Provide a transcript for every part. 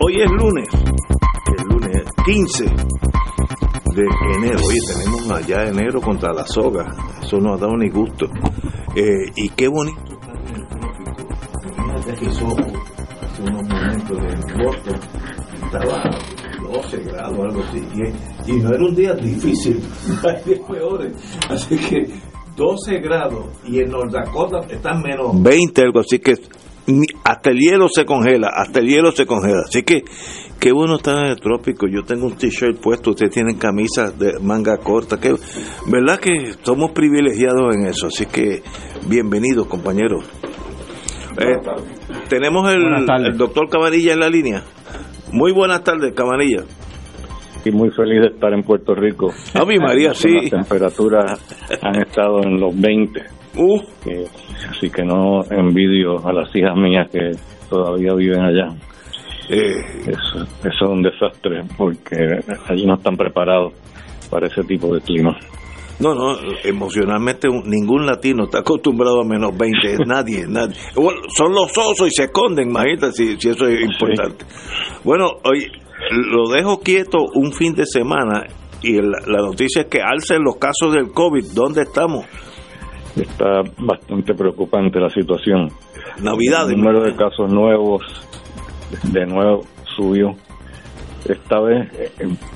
Hoy es lunes, el lunes 15 de enero. Oye, tenemos allá enero contra la soga. Eso no ha dado ni gusto. Eh, y qué bonito hace unos momentos de Boston. Estaba 12 grados, algo así. Y, y no era un día difícil, hay días peores. Así que 12 grados y en North Dakota están menos 20, algo así que hasta el hielo se congela, hasta el hielo se congela. Así que qué bueno estar en el trópico. Yo tengo un t-shirt puesto, ustedes tienen camisas de manga corta. Que, ¿Verdad que somos privilegiados en eso? Así que bienvenidos, compañeros. Eh, tenemos el, Buenas tardes. el doctor Camarilla en la línea. Muy buenas tardes, Camarilla. y muy feliz de estar en Puerto Rico. Ave María, sí. Las temperaturas han estado en los 20, Uh, que- así que no envidio a las hijas mías que todavía viven allá. eh, Eso, eso es un desastre porque allí no están preparados para ese tipo de clima. No, no, emocionalmente ningún latino está acostumbrado a menos 20, nadie, nadie. Bueno, son los osos y se esconden, imagínate si, si eso es importante. Bueno, hoy lo dejo quieto un fin de semana y la, la noticia es que alcen los casos del COVID, ¿dónde estamos? Está bastante preocupante la situación. Navidad. El número de casos nuevos de nuevo subió. Esta vez, eh,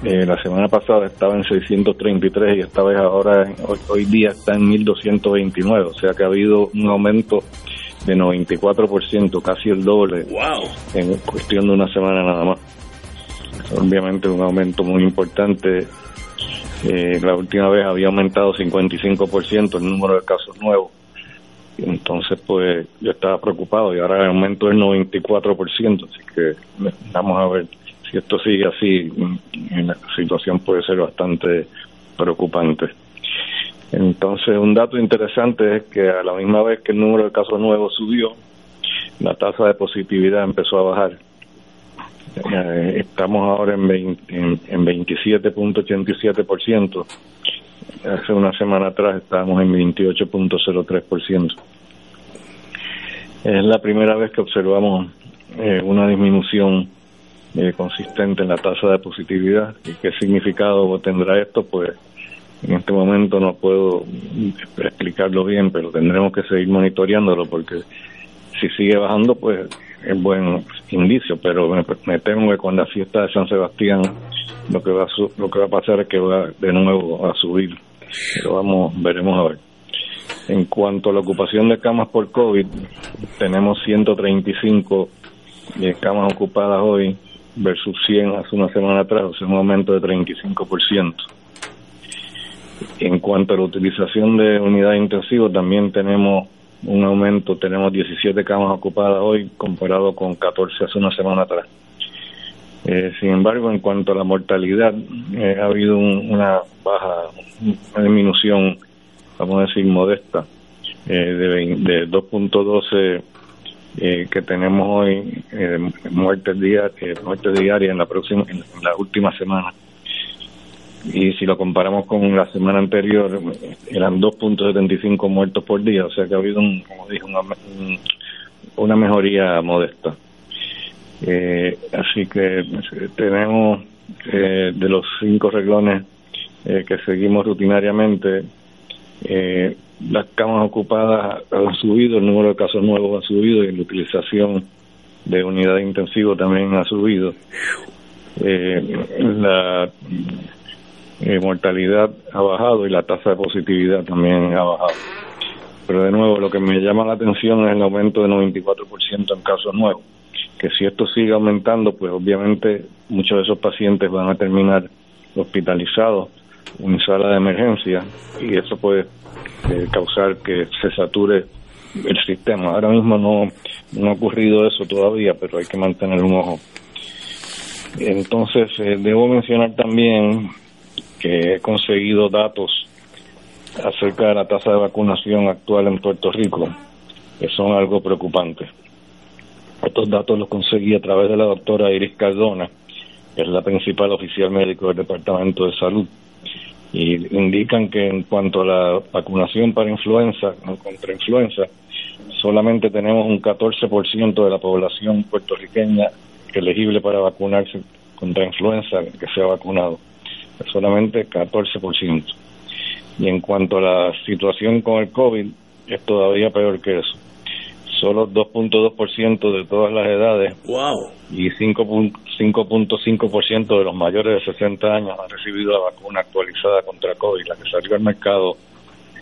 eh, la semana pasada estaba en 633 y esta vez ahora, hoy, hoy día está en 1229. O sea que ha habido un aumento de 94%, casi el doble Wow. en cuestión de una semana nada más. Obviamente un aumento muy importante. Eh, la última vez había aumentado 55% el número de casos nuevos. Entonces, pues yo estaba preocupado y ahora el aumento es 94%. Así que vamos a ver si esto sigue así. La situación puede ser bastante preocupante. Entonces, un dato interesante es que a la misma vez que el número de casos nuevos subió, la tasa de positividad empezó a bajar. Eh, estamos ahora en, 20 en, en 27.87%. Hace una semana atrás estábamos en 28.03%. Es la primera vez que observamos eh, una disminución eh, consistente en la tasa de positividad. ¿Y qué significado tendrá esto? Pues en este momento no puedo explicarlo bien, pero tendremos que seguir monitoreándolo porque si sigue bajando, pues es buen indicio, pero me, me temo que con la fiesta de San Sebastián lo que va a su- lo que va a pasar es que va de nuevo a subir. Pero vamos, veremos a ver. En cuanto a la ocupación de camas por COVID, tenemos 135 eh, camas ocupadas hoy versus 100 hace una semana atrás, o sea, un aumento de 35%. En cuanto a la utilización de unidades intensivas, también tenemos un aumento, tenemos 17 camas ocupadas hoy comparado con 14 hace una semana atrás. Eh, sin embargo, en cuanto a la mortalidad, eh, ha habido un- una baja, una disminución, vamos a decir, modesta, eh, de, de 2.12 eh, que tenemos hoy, eh, muertes, dia- eh, muertes diarias en la, próxima, en la última semana y si lo comparamos con la semana anterior eran 2.75 muertos por día, o sea que ha habido, un, como dije, una, un- una mejoría modesta. Eh, así que eh, tenemos de los cinco reglones que seguimos rutinariamente, eh, las camas ocupadas han subido, el número de casos nuevos ha subido y la utilización de unidades intensivas también ha subido. Eh, la eh, mortalidad ha bajado y la tasa de positividad también ha bajado. Pero de nuevo, lo que me llama la atención es el aumento de 94% en casos nuevos, que si esto sigue aumentando, pues obviamente muchos de esos pacientes van a terminar hospitalizados en sala de emergencia y eso puede eh, causar que se sature el sistema. Ahora mismo no, no ha ocurrido eso todavía, pero hay que mantener un ojo. Entonces, eh, debo mencionar también que he conseguido datos acerca de la tasa de vacunación actual en Puerto Rico, que son algo preocupantes. Estos datos los conseguí a través de la doctora Iris Cardona, que es la principal oficial médico del Departamento de Salud y indican que en cuanto a la vacunación para influenza, contra influenza, solamente tenemos un 14% de la población puertorriqueña elegible para vacunarse contra influenza que se ha vacunado. Solamente 14%. Y en cuanto a la situación con el COVID, es todavía peor que eso solo 2.2% de todas las edades wow. y 5.5% de los mayores de 60 años han recibido la vacuna actualizada contra COVID, la que salió al mercado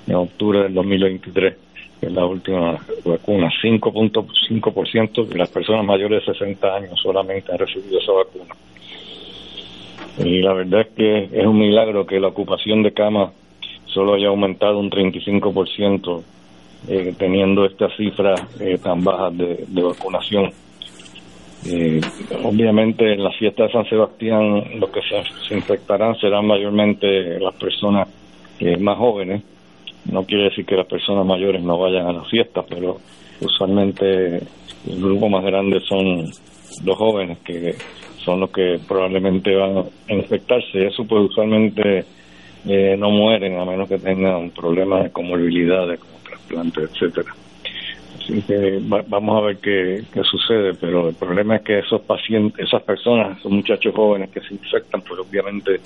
en octubre del 2023, que es la última vacuna. 5.5% de las personas mayores de 60 años solamente han recibido esa vacuna. Y la verdad es que es un milagro que la ocupación de camas solo haya aumentado un 35% eh, teniendo esta cifra eh, tan baja de, vacunación. Eh, obviamente en la fiesta de San Sebastián lo que se, infectarán serán mayormente las personas más jóvenes. No quiere decir que las personas mayores no vayan a las fiestas, pero usualmente el grupo más grande son los jóvenes que son los que probablemente van a infectarse. Eso pues usualmente no mueren a menos que tengan problemas de comorbilidades trasplantes, etcétera. Así que vamos a ver qué, sucede, pero el problema es que esos pacientes, esas personas, esos muchachos jóvenes que se infectan, pues obviamente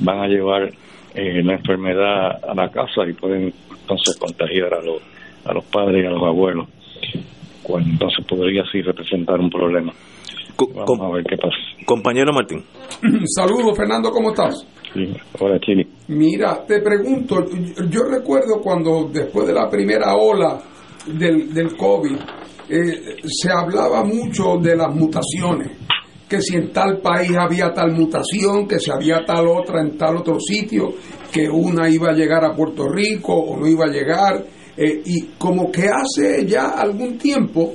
van a llevar eh, la enfermedad a la casa y pueden entonces contagiar a los, a los padres y a los abuelos. entonces podría así representar un problema. Vamos a ver qué pasa. Compañero Martín. Saludos, Fernando, ¿cómo estás? Sí, hola Chile. Mira, te pregunto, yo recuerdo cuando después de la primera ola del, del COVID, eh, se hablaba mucho de las mutaciones, que si en tal país había tal mutación, que si había tal otra en tal otro sitio, que una iba a llegar a Puerto Rico o no iba a llegar, eh, y como que hace ya algún tiempo,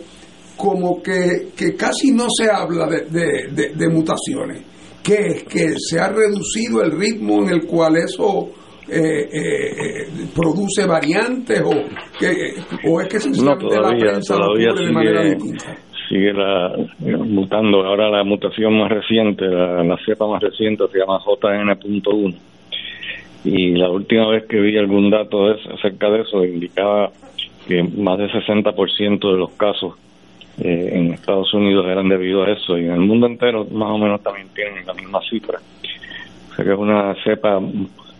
como que, que casi no se habla de, de mutaciones ¿Qué es? ¿Que se ha reducido el ritmo en el cual eso eh, eh, produce variantes o, que, o es que sencillamente la prensa todavía sigue, de manera distinta? Sigue la, mutando. Ahora la mutación más reciente, la, la cepa más reciente se llama JN.1 y la última vez que vi algún dato acerca de eso indicaba que más del 60% de los casos eh, en Estados Unidos eran debido a eso y en el mundo entero más o menos también tienen la misma cifra. O sea que es una cepa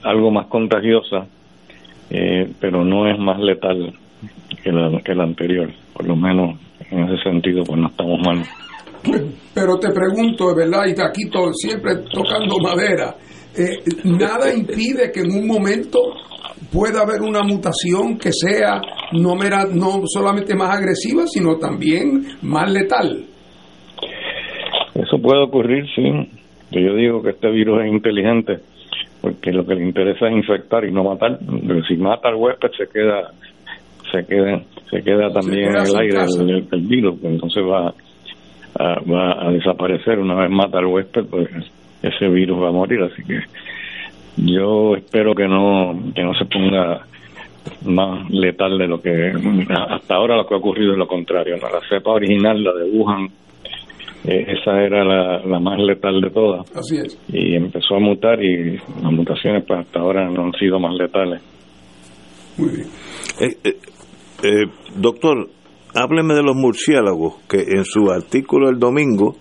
algo más contagiosa, eh, pero no es más letal que la, que la anterior. Por lo menos en ese sentido, pues no estamos mal. Pero te pregunto, verdad, y aquí siempre tocando madera, eh, nada impide que en un momento pueda haber una mutación que sea no, mera, no solamente más agresiva, sino también más letal. Eso puede ocurrir, sí. Yo digo que este virus es inteligente porque lo que le interesa es infectar y no matar. si mata al huésped se queda se queda se queda también en el aire el, virus, pues entonces va a, va a desaparecer una vez mata al huésped, pues ese virus va a morir, así que yo espero que no que no se ponga más letal de lo que hasta ahora lo que ha ocurrido es lo contrario la cepa original la de Wuhan eh, esa era la, más letal de todas. Así es. Y empezó a mutar y las mutaciones pues hasta ahora no han sido más letales. Muy bien. Eh, eh, doctor hábleme de los murciélagos, que en su artículo el domingo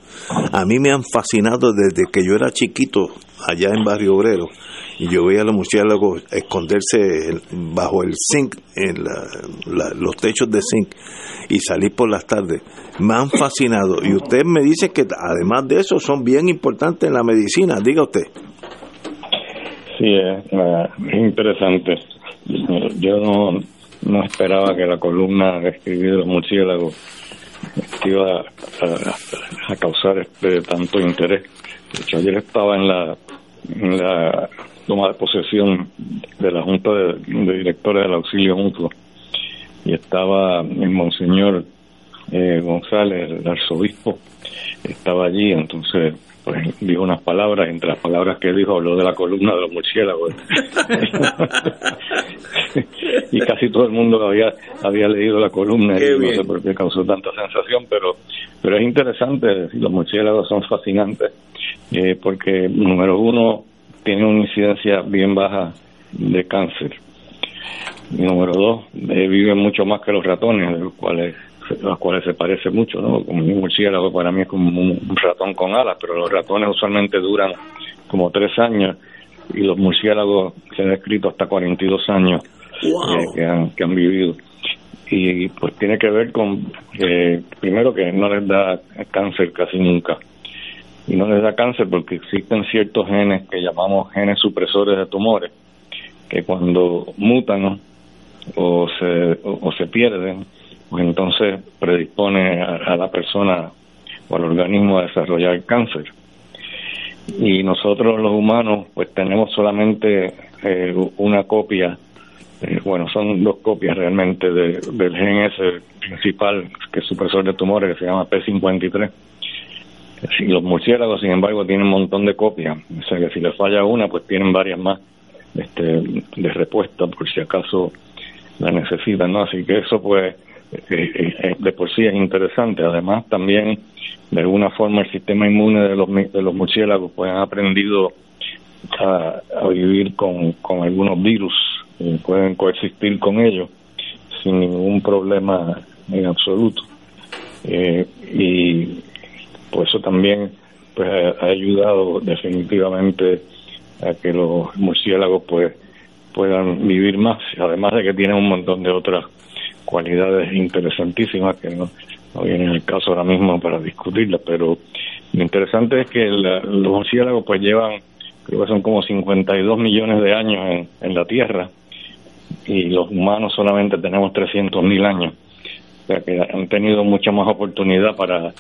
a mí me han fascinado desde que yo era chiquito, allá en Barrio Obrero y yo veía a los murciélagos esconderse bajo el zinc, en los techos de zinc y salir por las tardes. Me han fascinado. Y usted me dice que además de eso son bien importantes en la medicina. Diga usted. Sí, es, interesante. Yo no, no esperaba que la columna de escribir los murciélagos iba a, causar este tanto interés. De hecho, ayer estaba en la, toma de posesión de la Junta de, Directores del Auxilio Mutuo y estaba el Monseñor eh, González, el arzobispo, estaba allí, entonces pues dijo unas palabras, entre las palabras que dijo habló de la columna de los murciélagos. y casi todo el mundo había había leído la columna y no sé por qué causó tanta sensación, pero pero es interesante, los murciélagos son fascinantes, eh, porque número uno, tiene una incidencia bien baja de cáncer. Y número dos, eh, viven mucho más que los ratones, los cuales a los cuales se parece mucho, ¿no? Como un murciélago para mí es como un, ratón con alas, pero los ratones usualmente duran como tres años y los murciélagos se han descrito hasta 42 años eh, que, han, que han vivido. Y pues tiene que ver con, eh, primero que no les da cáncer casi nunca. Y no les da cáncer porque existen ciertos genes que llamamos genes supresores de tumores, que cuando mutan o se, o se pierden, pues entonces predispone a, la persona o al organismo a desarrollar cáncer. Y nosotros los humanos pues tenemos solamente eh, una copia, eh, bueno, son dos copias realmente del gen ese principal, que es supresor de tumores, que se llama P53. Si los murciélagos, sin embargo, tienen un montón de copias, o sea que si les falla una, pues tienen varias más este, de respuesta por si acaso la necesitan, ¿no? Así que eso pues de por sí es interesante. Además, también de alguna forma el sistema inmune de los, de los murciélagos pues han aprendido a, vivir con, con algunos virus y pueden coexistir con ellos sin ningún problema en absoluto. Eh, y por eso también pues ha ayudado definitivamente a que los murciélagos pues puedan vivir más, además de que tienen un montón de otras cualidades interesantísimas que no, no vienen el caso ahora mismo para discutirlas, pero lo interesante es que los murciélagos pues llevan, creo que son como 52 millones de años en, en la Tierra y los humanos solamente tenemos 300 mil años. O sea que han tenido mucha más oportunidad para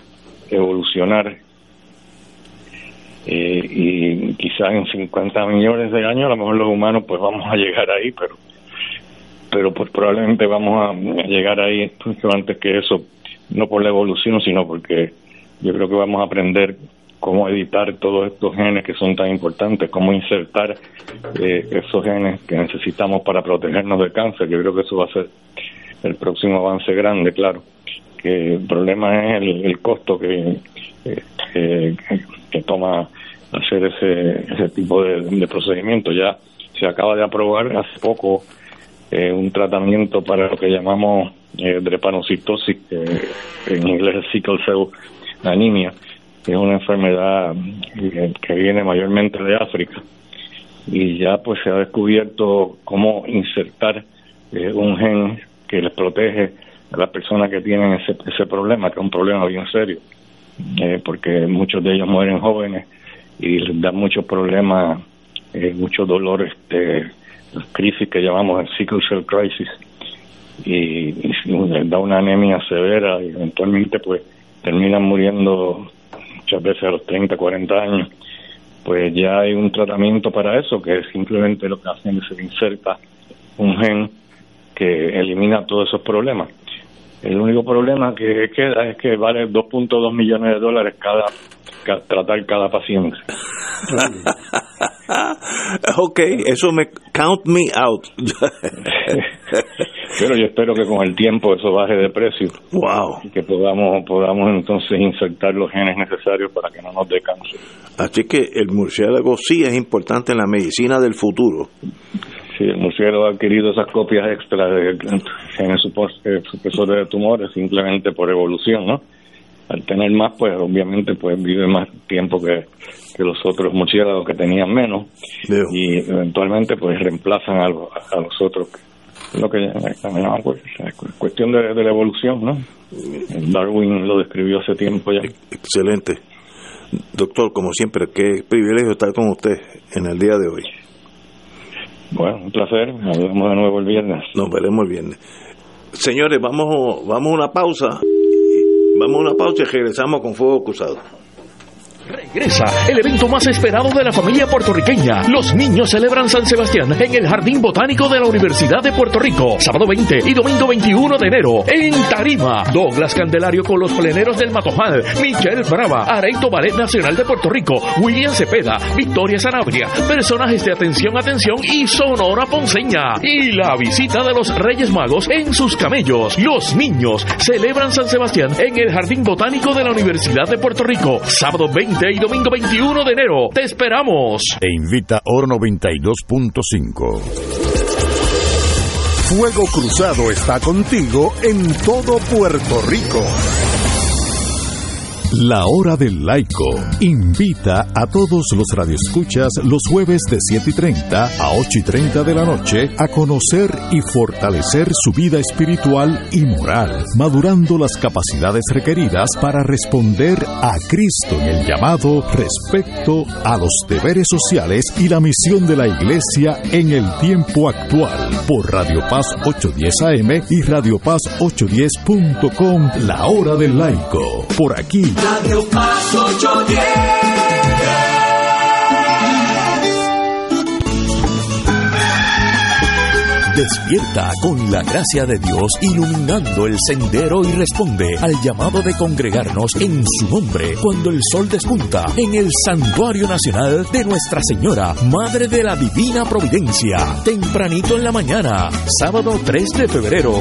evolucionar eh, y quizás en 50 millones de años a lo mejor los humanos pues vamos a llegar ahí, pero pero pues probablemente vamos a llegar ahí antes que eso, no por la evolución, sino porque yo creo que vamos a aprender cómo editar todos estos genes que son tan importantes, cómo insertar eh, esos genes que necesitamos para protegernos del cáncer. Yo creo que eso va a ser el próximo avance grande, claro. Que el problema es el, costo que, eh, que, toma hacer ese, ese tipo de, de procedimiento. Ya se acaba de aprobar hace poco eh, un tratamiento para lo que llamamos eh, drepanocitosis, que en inglés sickle cell anemia, que es una enfermedad eh, que viene mayormente de África. Y ya pues se ha descubierto cómo insertar eh, un gen que les protege a las personas que tienen ese, ese problema, que es un problema bien serio, porque muchos de ellos mueren jóvenes y les da muchos problemas, muchos dolores de crisis que llamamos el sickle cell crisis y, da una anemia severa y eventualmente pues terminan muriendo muchas veces a los 30, 40 años pues ya hay un tratamiento para eso que simplemente lo que hacen es se inserta un gen que elimina todos esos problemas el único problema que queda es que vale 2.2 millones de dólares cada, tratar cada paciente. ok, eso me count me out. Pero yo espero que con el tiempo eso baje de precio. Wow. Y que podamos podamos entonces insertar los genes necesarios para que no nos dé cáncer. Así que el murciélago sí es importante en la medicina del futuro. Sí, el murciélago ha adquirido esas copias extra de genes supresores de tumores simplemente por evolución, ¿no? al tener más, pues obviamente pues vive más tiempo que, que los otros murciélagos que tenían menos y eventualmente pues reemplazan a, los, a los otros. Lo que pues, cuestión de, de la evolución, ¿no? Darwin lo describió hace tiempo ya. Excelente. Doctor, como siempre, qué privilegio estar con usted en el día de hoy. Bueno, un placer. Nos vemos de nuevo el viernes. Nos veremos el viernes. Señores, vamos, vamos a una pausa. Vamos a una pausa y regresamos con Fuego Cruzado. Regresa el evento más esperado de la familia puertorriqueña. Los niños celebran San Sebastián en el Jardín Botánico de la Universidad de Puerto Rico. Sábado 20 y domingo 21 de enero. En Tarima. Douglas Candelario con los pleneros del Matojal. Michelle Brava. Areito Ballet Nacional de Puerto Rico. William Cepeda. Victoria Sanabria. Personajes de Atención, Atención y Sonora Ponceña. Y la visita de los Reyes Magos en sus camellos. Los niños celebran San Sebastián en el Jardín Botánico de la Universidad de Puerto Rico. Sábado 20 y domingo 21 de enero. Te esperamos. Te invita Oro 92.5. Fuego Cruzado está contigo en todo Puerto Rico. La hora del laico invita a todos los radioescuchas los jueves de 7 y 30 a 8 y 30 de la noche a conocer y fortalecer su vida espiritual y moral, madurando las capacidades requeridas para responder a Cristo en el llamado respecto a los deberes sociales y la misión de la Iglesia en el tiempo actual por Radio Paz 810 AM y Radio Paz 810.com, la hora del laico. Por aquí Radio Paz 810. Despierta con la gracia de Dios iluminando el sendero y responde al llamado de congregarnos en su nombre cuando el sol despunta en el Santuario Nacional de Nuestra Señora, Madre de la Divina Providencia, tempranito en la mañana, sábado 3 de febrero.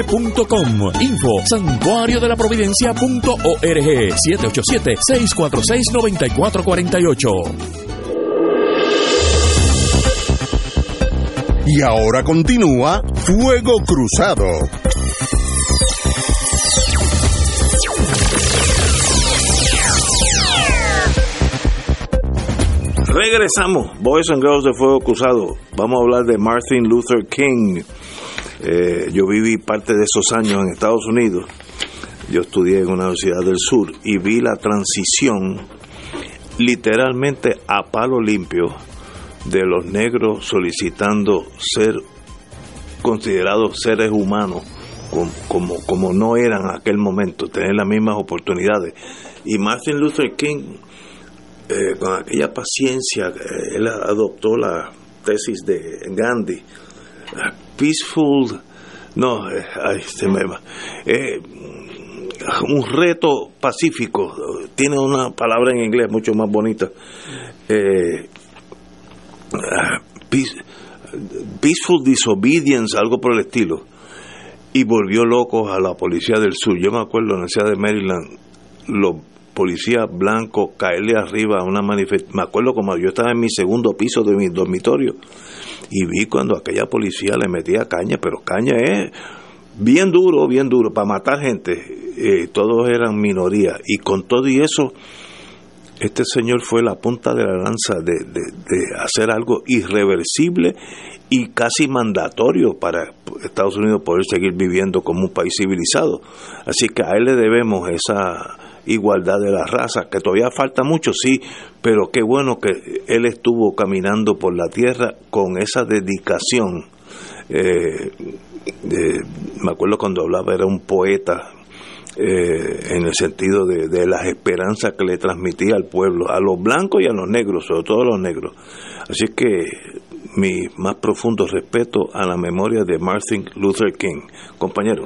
Info santuario de la providencia.org 787-646-9448. Y ahora continúa Fuego Cruzado. Regresamos, Boys and Girls de Fuego Cruzado. Vamos a hablar de Martin Luther King. Eh, yo viví parte de esos años en Estados Unidos. Yo estudié en una universidad del sur y vi la transición literalmente a palo limpio de los negros solicitando ser considerados seres humanos como, no eran en aquel momento, tener las mismas oportunidades. Y Martin Luther King, eh, con aquella paciencia, eh, él adoptó la tesis de Gandhi, peaceful, no, eh, ay, se me va. Eh, un reto pacífico, tiene una palabra en inglés mucho más bonita. Eh, ah, peaceful disobedience, algo por el estilo. Y volvió locos a la policía del sur. Yo me acuerdo en la ciudad de Maryland, los policías blancos caerle arriba a una manifestación. Me acuerdo como yo estaba en mi segundo piso de mi dormitorio y vi cuando aquella policía le metía caña, pero caña es bien duro, bien duro, para matar gente. Eh, todos eran minoría. Y con todo y eso, este señor fue la punta de la lanza de, hacer algo irreversible y casi mandatorio para Estados Unidos poder seguir viviendo como un país civilizado. Así que a él le debemos esa igualdad de la raza, que todavía falta mucho, sí, pero qué bueno que él estuvo caminando por la tierra con esa dedicación. Eh, me acuerdo cuando hablaba, era un poeta eh, en el sentido de, de, las esperanzas que le transmitía al pueblo, a los blancos y a los negros, sobre todo a los negros. Así que mi más profundo respeto a la memoria de Martin Luther King. Compañero.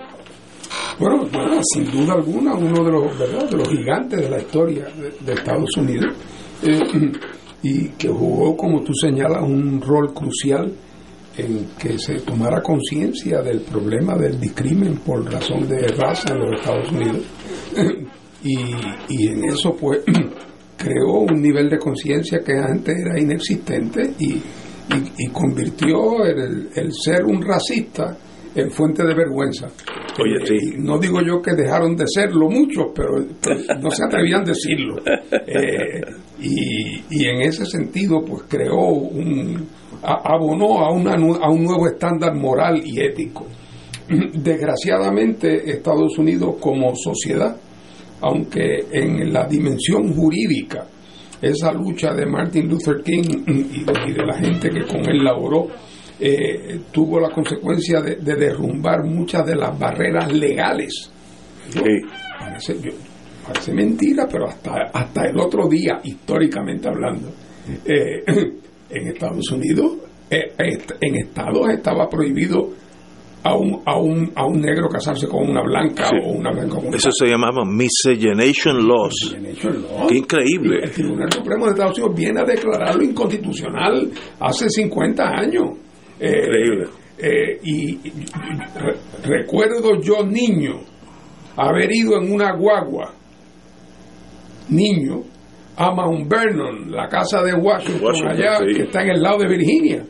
Bueno, sin duda alguna, uno de los, ¿verdad? de los gigantes de la historia de, Estados Unidos eh, y que jugó, como tú señalas, un rol crucial en que se tomara conciencia del problema del discrimen por razón de raza en los Estados Unidos. y, y en eso, pues, creó un nivel de conciencia que antes era inexistente y, y, convirtió el, el, ser un racista en fuente de vergüenza. Oye, sí. no digo yo que dejaron de serlo muchos, pero, no se atrevían a decirlo. Eh, y, y, en ese sentido, pues creó un. abonó a, una, a un nuevo estándar moral y ético. Desgraciadamente, Estados Unidos como sociedad aunque en la dimensión jurídica, esa lucha de Martin Luther King y de, la gente que con él laboró, eh, tuvo la consecuencia de, derrumbar muchas de las barreras legales. Parece, mentira, pero hasta, hasta el otro día, históricamente hablando, eh, en Estados Unidos, eh, en estados estaba prohibido a un, a un, a un negro casarse con una blanca o una blanca con una Eso se llamaba miscegenation laws. Qué increíble. El Tribunal Supremo de Estados Unidos viene a declararlo inconstitucional hace 50 años. Eh, increíble. Eh, y, recuerdo yo, niño, haber ido en una guagua, niño, a Mount Vernon, la casa de Washington, allá, que está en el lado de Virginia.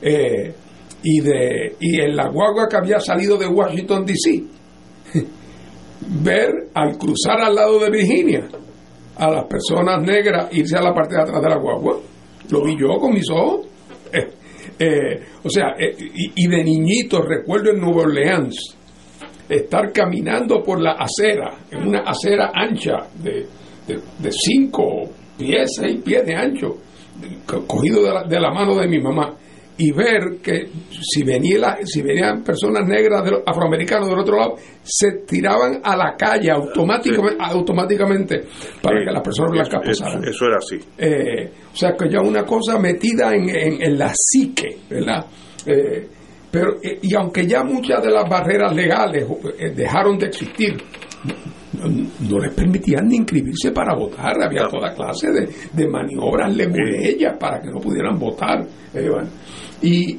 Eh, y, de, y en la guagua que había salido de Washington, D.C., ver al cruzar al lado de Virginia a las personas negras irse a la parte de atrás de la guagua. Lo vi yo con mis ojos. Eh, o sea, eh, y, de niñito recuerdo en Nueva Orleans estar caminando por la acera, en una acera ancha de, de, cinco pies, seis pies de ancho, cogido de la, de la mano de mi mamá y ver que si, venía si venían personas negras de afroamericanos del otro lado, se tiraban a la calle automáticamente, automáticamente para que las personas blancas pasaran. Eso, era así. Eh, o sea, que ya una cosa metida en, en, la psique, ¿verdad? Eh, pero, eh, y aunque ya muchas de las barreras legales dejaron de existir, no, les permitían ni inscribirse para votar, había toda clase de, de maniobras leguleyas para que no pudieran votar. Y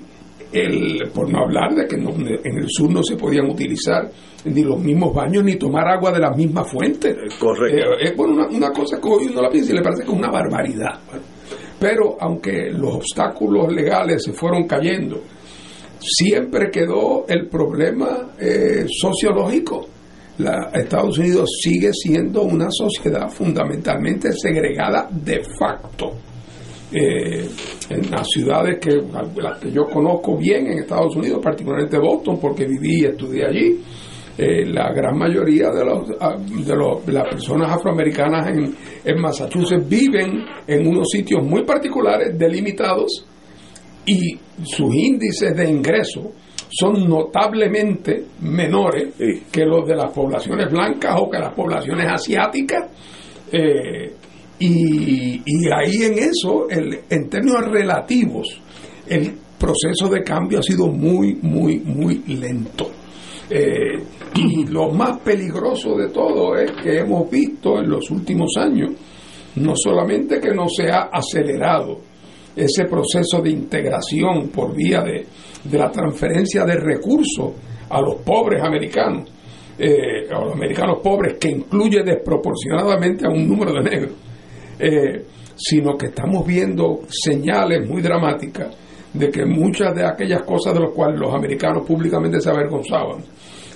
el, por no hablar de que en el sur no se podían utilizar ni los mismos baños ni tomar agua de las mismas fuentes. Correcto. Eh, es bueno, una, cosa que hoy uno la piensa y le parece como una barbaridad. Pero aunque los obstáculos legales se fueron cayendo, siempre quedó el problema eh, sociológico. La, Estados Unidos sigue siendo una sociedad fundamentalmente segregada de facto eh, en las ciudades que las que yo conozco bien en Estados Unidos, particularmente Boston, porque viví y estudié allí. Eh, la gran mayoría de, los, ah, las personas afroamericanas en, en Massachusetts viven en unos sitios muy particulares, delimitados, y sus índices de ingreso son notablemente menores que los de las poblaciones blancas o que las poblaciones asiáticas. Eh, y, ahí en eso, el, en términos relativos, el proceso de cambio ha sido muy, muy, muy lento. Eh, y lo más peligroso de todo es que hemos visto en los últimos años, no solamente que no se ha acelerado ese proceso de integración por vía de, la transferencia de recursos a los pobres americanos, eh, a los americanos pobres, que incluye desproporcionadamente a un número de negros, eh, sino que estamos viendo señales muy dramáticas de que muchas de aquellas cosas de las cuales los americanos públicamente se avergonzaban,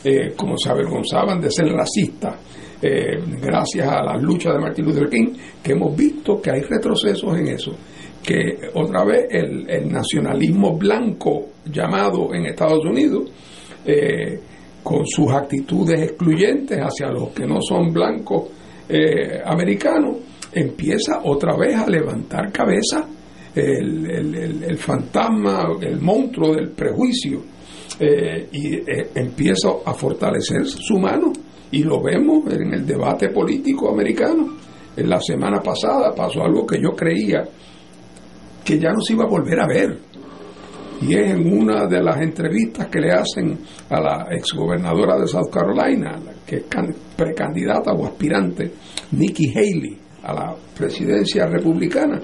eh, como se avergonzaban de ser racistas, eh, gracias a las luchas de Martin Luther King, que hemos visto que hay retrocesos en eso, que otra vez el, nacionalismo blanco llamado en Estados Unidos, con sus actitudes excluyentes hacia los que no son blancos americanos, empieza otra vez a levantar cabeza el, fantasma, el monstruo del prejuicio, eh, y eh, empieza a fortalecer su mano. Y lo vemos en el debate político americano. En la semana pasada pasó algo que yo creía que ya no se iba a volver a ver. y es en una de las entrevistas que le hacen a la exgobernadora de South Carolina, que es precandidata o aspirante, Nikki Haley, a la presidencia republicana.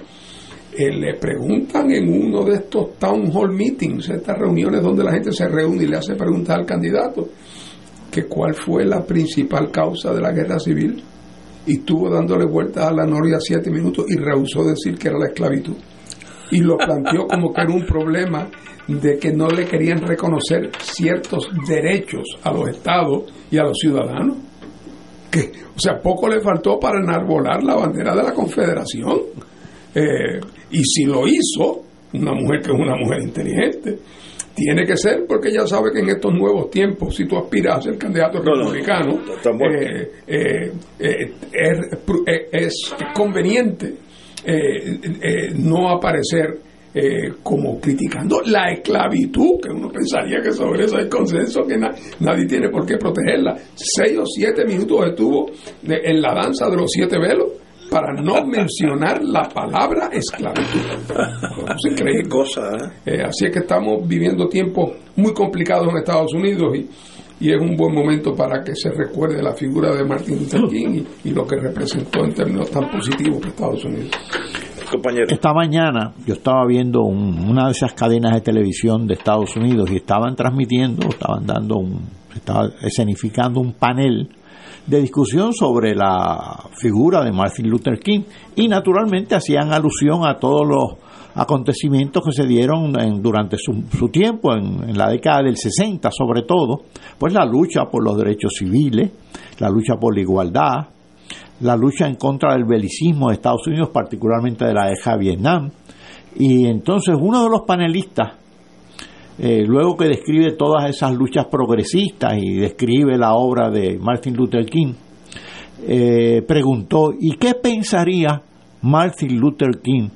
Eh, le preguntan en uno de estos town hall meetings, estas reuniones donde la gente se reúne y le hace preguntas al candidato, que cuál fue la principal causa de la guerra civil y estuvo dándole vueltas a la noria siete minutos y rehusó decir que era la esclavitud y lo planteó como que era un problema de que no le querían reconocer ciertos derechos a los estados y a los ciudadanos. Que, o sea, poco le faltó para enarbolar la bandera de la Confederación. Eh, y si lo hizo, una mujer que es una mujer inteligente, tiene que ser porque ya sabe que en estos nuevos tiempos, si tú aspiras a ser candidato republicano, eh, eh, es conveniente no aparecer eh, como criticando la esclavitud, que uno pensaría que sobre eso hay consenso, que nadie tiene por qué protegerla. Seis o siete minutos estuvo en la danza de los siete velos para no mencionar la palabra esclavitud. Qué cosa, así es que estamos viviendo tiempos muy complicados en Estados Unidos y y es un buen momento para que se recuerde la figura de Martin Luther King y, lo que representó en términos tan positivos para Estados Unidos. Esta mañana yo estaba viendo una de esas cadenas de televisión de Estados Unidos y estaban transmitiendo, estaban dando un, estaba escenificando un panel de discusión sobre la figura de Martin Luther King y naturalmente hacían alusión a todos los acontecimientos que se dieron durante su, tiempo, en, la década del 60 sobre todo, pues la lucha por los derechos civiles, la lucha por la igualdad, la lucha en contra del belicismo de Estados Unidos, particularmente de la de Vietnam. Y entonces uno de los panelistas, eh, luego que describe todas esas luchas progresistas y describe la obra de Martin Luther King, eh, preguntó, ¿y qué pensaría Martin Luther King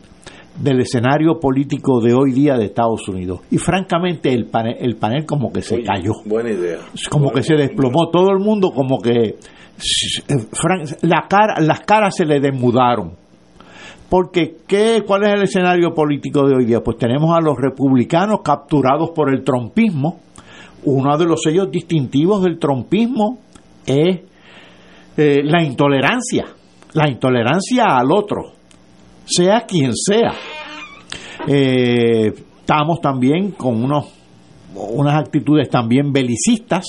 del escenario político de hoy día de Estados Unidos. Y francamente el panel, el panel como que se cayó. Buena idea. Como que se desplomó todo el mundo, como que la cara, las caras se le desmudaron. Porque ¿qué, ¿cuál es el escenario político de hoy día? Pues tenemos a los republicanos capturados por el trompismo. Uno de los sellos distintivos del trompismo es eh, la intolerancia, la intolerancia al otro sea quien sea. Eh, estamos también con unos, unas actitudes también belicistas.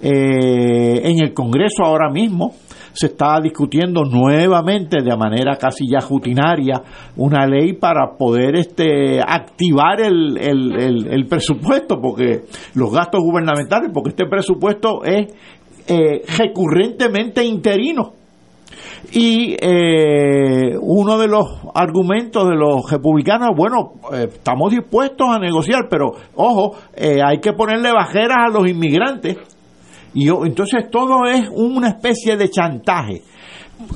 Eh, en el Congreso ahora mismo se está discutiendo nuevamente de manera casi ya rutinaria una ley para poder este activar el, el, presupuesto porque los gastos gubernamentales porque este presupuesto es eh, recurrentemente interino y eh, uno de los argumentos de los republicanos, bueno, eh, estamos dispuestos a negociar, pero ojo, eh, hay que ponerle bajeras a los inmigrantes. Y entonces todo es una especie de chantaje.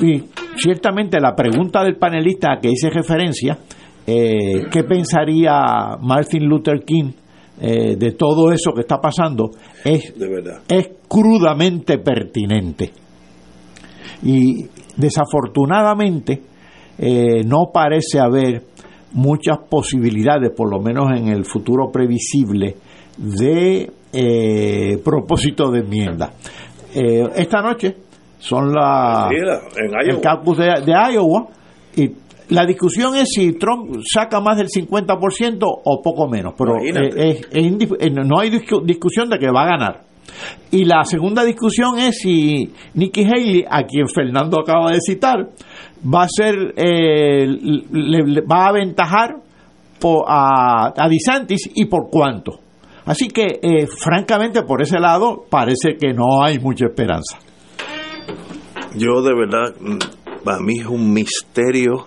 Y ciertamente la pregunta del panelista que hice referencia, ¿qué pensaría Martin Luther King de todo eso que está pasando? Es, es crudamente pertinente. Y Desafortunadamente, eh, no parece haber muchas posibilidades, por lo menos en el futuro previsible, de eh, propósito de enmienda. Eh, esta noche son la, el campus de, Iowa y la discusión es si Trump saca más del 50% o poco menos, pero no hay discusión de que va a ganar. Y la segunda discusión es si Nikki Haley, a quien Fernando acaba de citar, va a ser, eh, le, va a aventajar a, a DeSantis y por cuánto. Así que, eh, francamente, por ese lado, parece que no hay mucha esperanza. Yo de verdad, mm, para mí es un misterio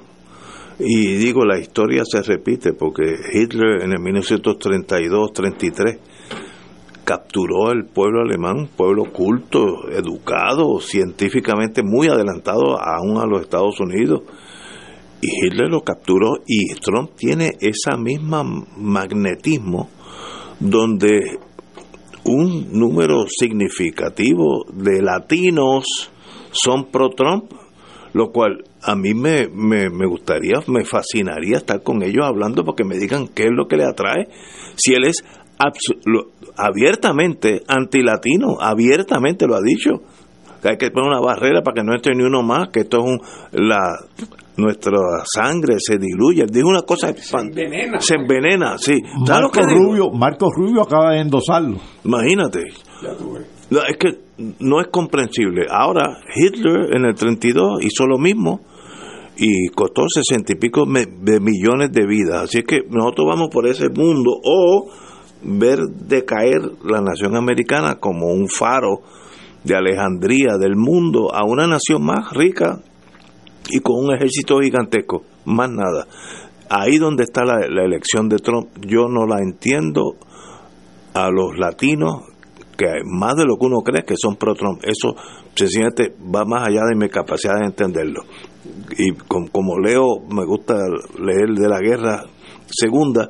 y digo, la historia se repite porque Hitler en el 1932-33 capturó el pueblo alemán, pueblo culto, educado, científicamente muy adelantado aún a los Estados Unidos. Y Hitler lo capturó y Trump tiene esa misma magnetismo donde un número significativo de latinos son pro Trump. lo cual a mí me, me, me gustaría, me fascinaría estar con ellos hablando porque me digan qué es lo que le atrae. Si él es abiertamente antilatino, abiertamente lo ha dicho, hay que poner una barrera para que no entre ni uno más, que esto es un, la, nuestra sangre se diluye. Dijo una cosa, se envenena. Se envenena, sí. ¿Sabes lo Marco? Rubio, Marco Rubio acaba de endosarlo. Imagínate. No, es que no es comprensible. Ahora, Hitler en el 32 hizo lo mismo y costó sesenta y pico de millones de vidas. Así es que nosotros vamos por ese mundo o ver decaer la nación americana como un faro de Alejandría del mundo a una nación más rica y con un ejército gigantesco. Más nada. Ahí donde está la, elección de Trump, yo no la entiendo a los latinos que más de lo que uno cree que son pro Trump. Eso sencillamente va más allá de mi capacidad de entenderlo. Y com- como leo, me gusta leer de la guerra segunda,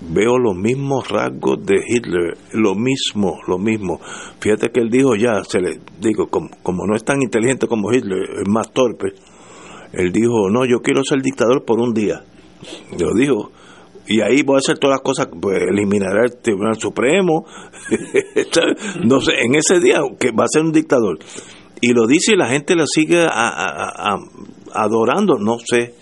veo los mismos rasgos de Hitler, lo mismo, lo mismo. Fíjate que él dijo ya, se le digo, como, como no es tan inteligente como Hitler, es más torpe, él dijo, no, yo quiero ser dictador por un día. Lo dijo. Y ahí voy a hacer todas las cosas, pues eliminará el Tribunal Supremo, no sé, en ese día que va a ser un dictador. Y lo dice y la gente lo sigue a- adorando, no sé,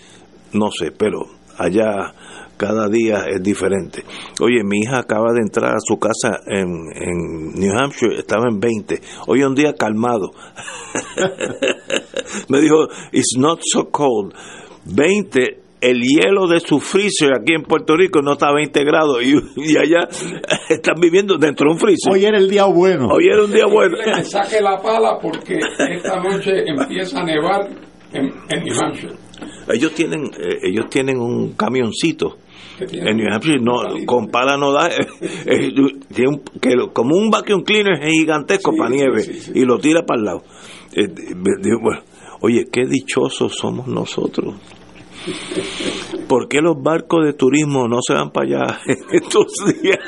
no sé, pero allá cada día es diferente. Oye, mi hija acaba de entrar a su casa en, en New Hampshire, estaba en 20. Hoy es un día calmado. Me dijo, it's not so cold. 20, el hielo de su freezer aquí en Puerto Rico no está a 20 grados y, y allá están viviendo dentro de un freezer. Hoy era el día bueno. Hoy era un día bueno. Le saque la pala porque esta noche empieza a nevar en, en New Hampshire. Ellos tienen, eh, ellos tienen un camioncito en New Hampshire, no, con pala no da, eh, eh, tiene un- que lo- como un vacuum cleaner gigantesco Sí, para nieve sí, sí. y lo tira para el lado. Eh, bueno, oye, qué dichosos somos nosotros. ¿Por qué los barcos de turismo no se van para allá en estos días?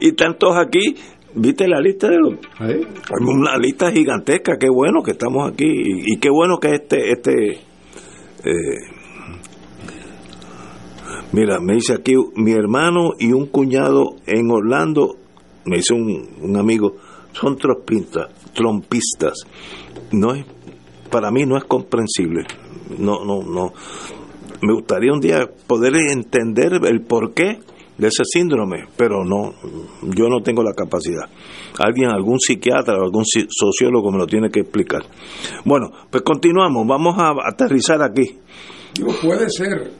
y tantos aquí, ¿viste la lista de los una lista gigantesca, qué bueno que estamos aquí y, y qué bueno que este este eh, mira, me dice aquí mi hermano y un cuñado en Orlando, me dice un, amigo, son trompistas, trompistas. No es para mí no es comprensible. No no no me gustaría un día poder entender el porqué de ese síndrome, pero no, yo no tengo la capacidad. Alguien, algún psiquiatra o algún sociólogo me lo tiene que explicar. Bueno, pues continuamos, vamos a aterrizar aquí. Puede ser.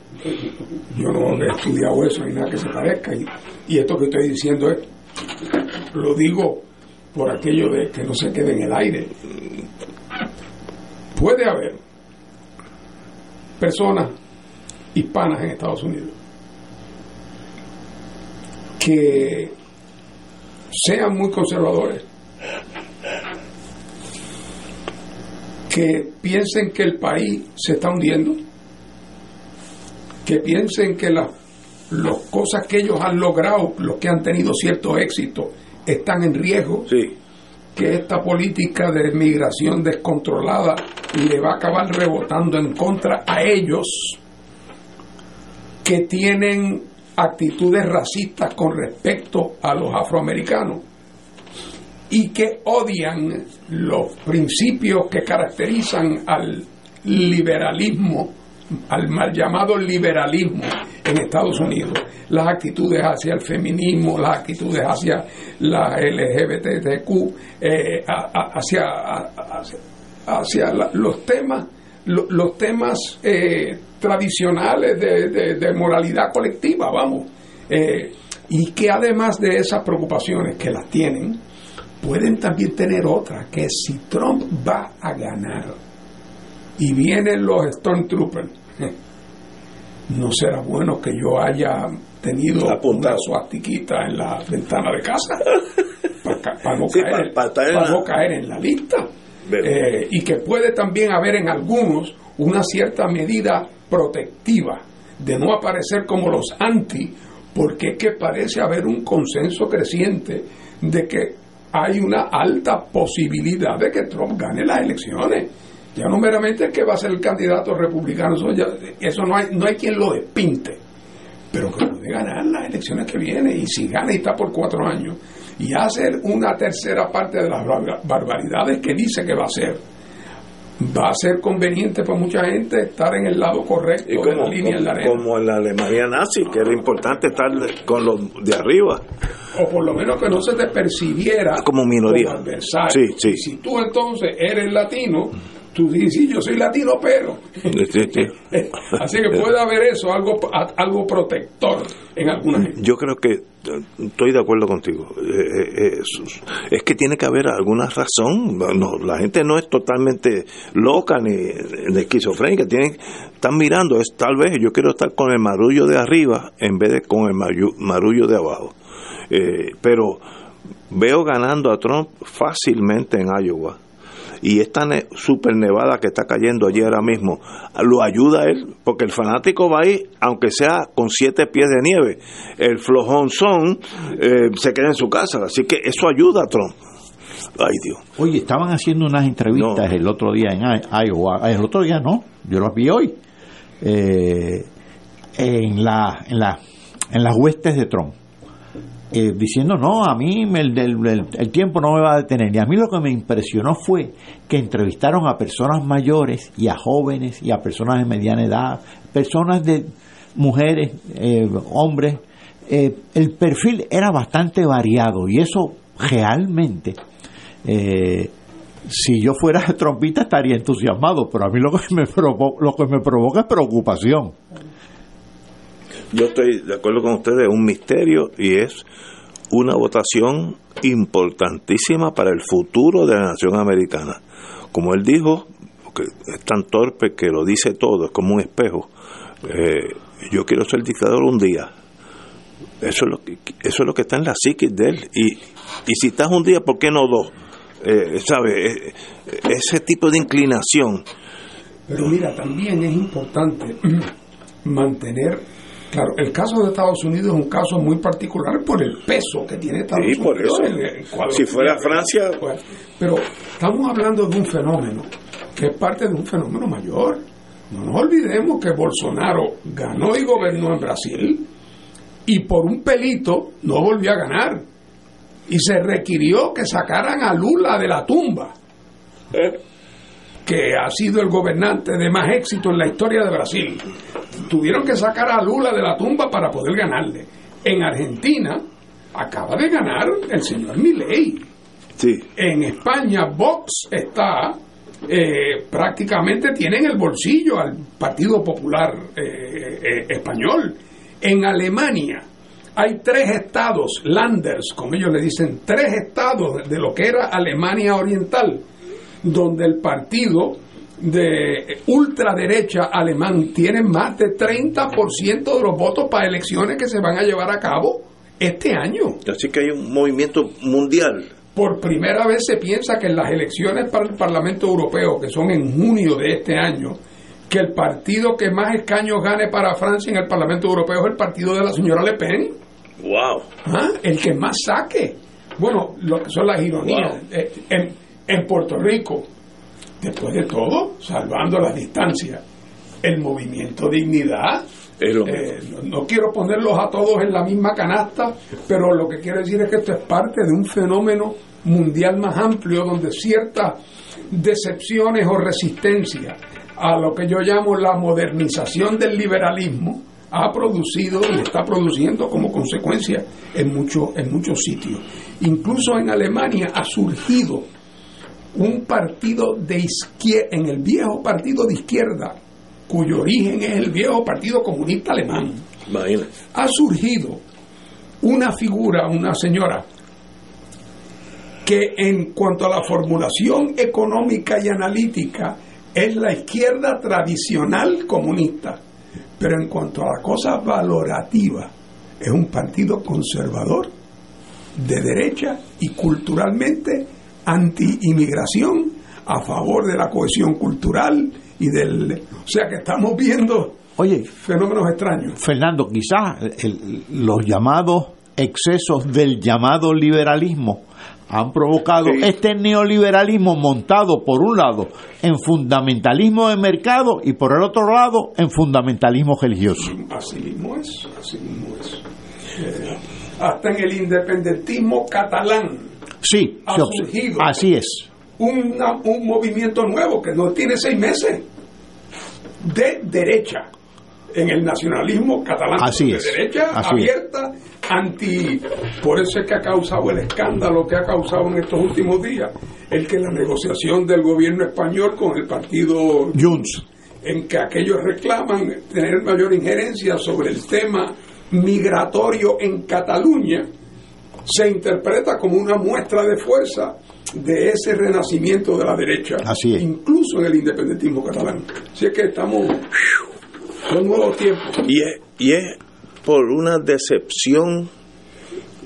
Yo no he estudiado eso ni nada que se parezca. Y, y esto que estoy diciendo es, lo digo por aquello de que no se quede en el aire. Puede haber personas hispanas en Estados Unidos que sean muy conservadores, que piensen que el país se está hundiendo, que piensen que las las cosas que ellos han logrado, los que han tenido cierto éxito, están en riesgo, Sí, que esta política de migración descontrolada le va a acabar rebotando en contra a ellos que tienen actitudes racistas con respecto a los afroamericanos y que odian los principios que caracterizan al liberalismo, al mal llamado liberalismo en Estados Unidos, las actitudes hacia el feminismo, las actitudes hacia la LGBTQ, eh, hacia, hacia, los temas lo- los temas eh, tradicionales de, de- de moralidad colectiva, vamos, Eh, y que además de esas preocupaciones que las tienen, pueden también tener otras, que si Trump va a ganar y vienen los Stormtroopers, no será bueno que yo haya tenido una suastiquita en la ventana de casa para no, Sí, caer, pa- pa estar en pa' no caer en la lista. Eh, y que puede también haber en algunos una cierta medida protectiva de no aparecer como los anti, porque es que parece haber un consenso creciente de que hay una alta posibilidad de que Trump gane las elecciones. Ya no meramente el que va a ser el candidato republicano, eso, ya- eso no, hay, no hay quien lo despinte, pero que puede ganar las elecciones que vienen y si gana y está por cuatro años y hacer una tercera parte de las bar- barbaridades que dice que va a hacer, va a ser conveniente para mucha gente estar en el lado correcto Y de la como, línea en la como, arena. como en la Alemania nazi, que era importante estar con los de arriba. o por lo menos que no se te percibiera Como minoría. adversario. Sí, sí. Y si tú entonces eres latino, tú dices, sí, yo soy latino, pero... Sí, sí. Así que puede haber eso, algo, algo protector en alguna gente. Yo creo que eh, estoy de acuerdo contigo. Eh, eh, es, es que tiene que haber alguna razón. No, la gente no es totalmente loca ni, ni esquizofrénica. Tienen, están mirando, es tal vez yo quiero estar con el marullo de arriba en vez de con el maru- marullo de abajo. Eh, pero veo ganando a Trump fácilmente en Iowa. Y esta ne- super nevada que está cayendo allí ahora mismo lo ayuda a él, porque el fanático va ahí, aunque sea con siete pies de nieve. El flojonzón eh, se queda en su casa, así que eso ayuda a Trump. Ay, Dios. Oye, estaban haciendo unas entrevistas No. el otro día en Iowa. El otro día no, yo las vi hoy. Eh, en, la, en, la, en las huestes de Trump. Eh, diciendo, no, a mí me- el, tiempo no me va a detener. Y a mí lo que me impresionó fue que entrevistaron a personas mayores y a jóvenes y a personas de mediana edad, personas de mujeres, eh, hombres. Eh, el perfil era bastante variado y eso realmente eh, si yo fuera trompista estaría entusiasmado, pero a mí lo que me provo- lo que me provoca es preocupación. Yo estoy de acuerdo con ustedes, es un misterio y es una votación importantísima para el futuro de la nación americana. Como él dijo, que es tan torpe que lo dice todo, es como un espejo. eh, yo quiero ser dictador un día. Eso es lo que, eso es lo que está en la psiquis de él. Y, y si estás un día, ¿por qué no dos? Eh, ¿Sabe? Eh, ese tipo de inclinación. Pero mira, también es importante mantener, claro, el caso de Estados Unidos es un caso muy particular por el peso que tiene Estados Sí, por Unidos. eso. en el cuadro Si fuera. Francia- Bueno, pero estamos hablando de un fenómeno que es parte de un fenómeno mayor. No nos olvidemos que Bolsonaro ganó y gobernó en Brasil y por un pelito no volvió a ganar. Y se requirió que sacaran a Lula de la tumba que ha sido el gobernante de más éxito en la historia de Brasil. Tuvieron que sacar a Lula de la tumba para poder ganarle. En Argentina acaba de ganar el señor Milei. Sí. En España Vox está eh, prácticamente tiene en el bolsillo al Partido Popular eh, eh, español. En Alemania hay tres estados, Landers, como ellos le dicen, tres estados de lo que era Alemania Oriental, donde el partido de ultraderecha alemán tiene más de 30% de los votos para elecciones que se van a llevar a cabo este año. Así que hay un movimiento mundial. Por primera vez se piensa que en las elecciones para el Parlamento Europeo, que son en junio de este año, que el partido que más escaños gane para Francia en el Parlamento Europeo es el partido de la señora Le Pen. ¡Wow! ¿Ah? El que más saque. Bueno, lo que son las ironías. Eh, en Puerto Rico, después de todo, salvando las distancias, el movimiento Dignidad eh, no, quiero ponerlos a todos en la misma canasta, pero lo que quiero decir es que esto es parte de un fenómeno mundial más amplio donde ciertas decepciones o resistencia a lo que yo llamo la modernización del liberalismo ha producido y está produciendo como consecuencia en, mucho- en muchos sitios. Incluso en Alemania ha surgido un partido de izquierda, en el viejo partido de izquierda, cuyo origen es el viejo Partido Comunista Alemán, Imagínate. ha surgido una figura, una señora, que en cuanto a la formulación económica y analítica es la izquierda tradicional comunista, pero en cuanto a la cosa valorativa es un partido conservador de derecha y culturalmente anti-inmigración a favor de la cohesión cultural y del... O sea que estamos viendo Oye, fenómenos extraños. Fernando, quizás el- los llamados excesos del llamado liberalismo han provocado este neoliberalismo montado por un lado en fundamentalismo de mercado y por el otro lado en fundamentalismo religioso. Así mismo es, así mismo es. Eh, hasta en el independentismo catalán sí, ha surgido así es. Una, un movimiento nuevo que no tiene seis meses de derecha en el nacionalismo catalán Así de es. derecha Así abierta anti por eso es que ha causado el escándalo que ha causado en estos últimos días el que la negociación del gobierno español con el partido Junts en que aquellos reclaman tener mayor injerencia sobre el tema migratorio en Cataluña se interpreta como una muestra de fuerza de ese renacimiento de la derecha, Así es. incluso en el independentismo catalán. Así es que estamos con nuevos tiempos. Y es, y es por una decepción